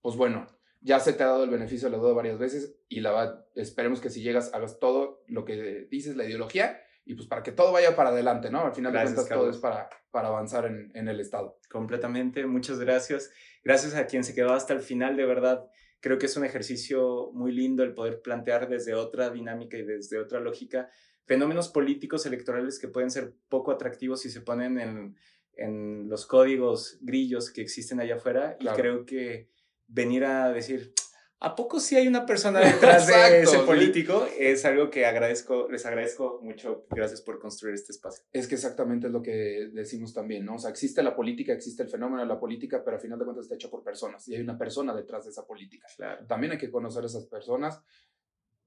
pues bueno, ya se te ha dado el beneficio de la duda varias veces y la esperemos que si llegas hagas todo lo que dices, la ideología, y pues para que todo vaya para adelante, ¿no? Al final de cuentas todo es para, para avanzar en, en el Estado. Completamente, muchas gracias. Gracias a quien se quedó hasta el final, de verdad creo que es un ejercicio muy lindo el poder plantear desde otra dinámica y desde otra lógica fenómenos políticos electorales que pueden ser poco atractivos si se ponen en, en los códigos grillos que existen allá afuera. Y creo que venir a decir, ¿A poco sí hay una persona detrás de ese político? Es algo que agradezco, les agradezco mucho. Gracias por construir este espacio. Es que exactamente es lo que decimos también, ¿no? O sea, existe la política, existe el fenómeno de la política, pero al final de cuentas está hecho por personas y hay una persona detrás de esa política. Claro. También hay que conocer a esas personas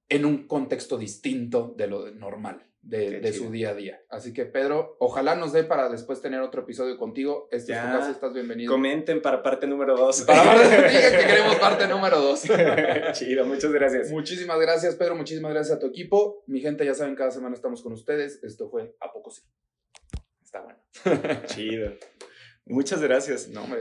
en un contexto distinto de lo normal de, su día a día. Así que, Pedro, ojalá nos dé para después tener otro episodio contigo. Este ya. es tu casa, estás bienvenido. Comenten para parte número dos. Para parte, que queremos parte número dos. Chido, muchas gracias. Muchísimas gracias, Pedro. Muchísimas gracias a tu equipo. Mi gente, ya saben, cada semana estamos con ustedes. Esto fue A Poco Sí. Está bueno. Chido. Muchas gracias. No, me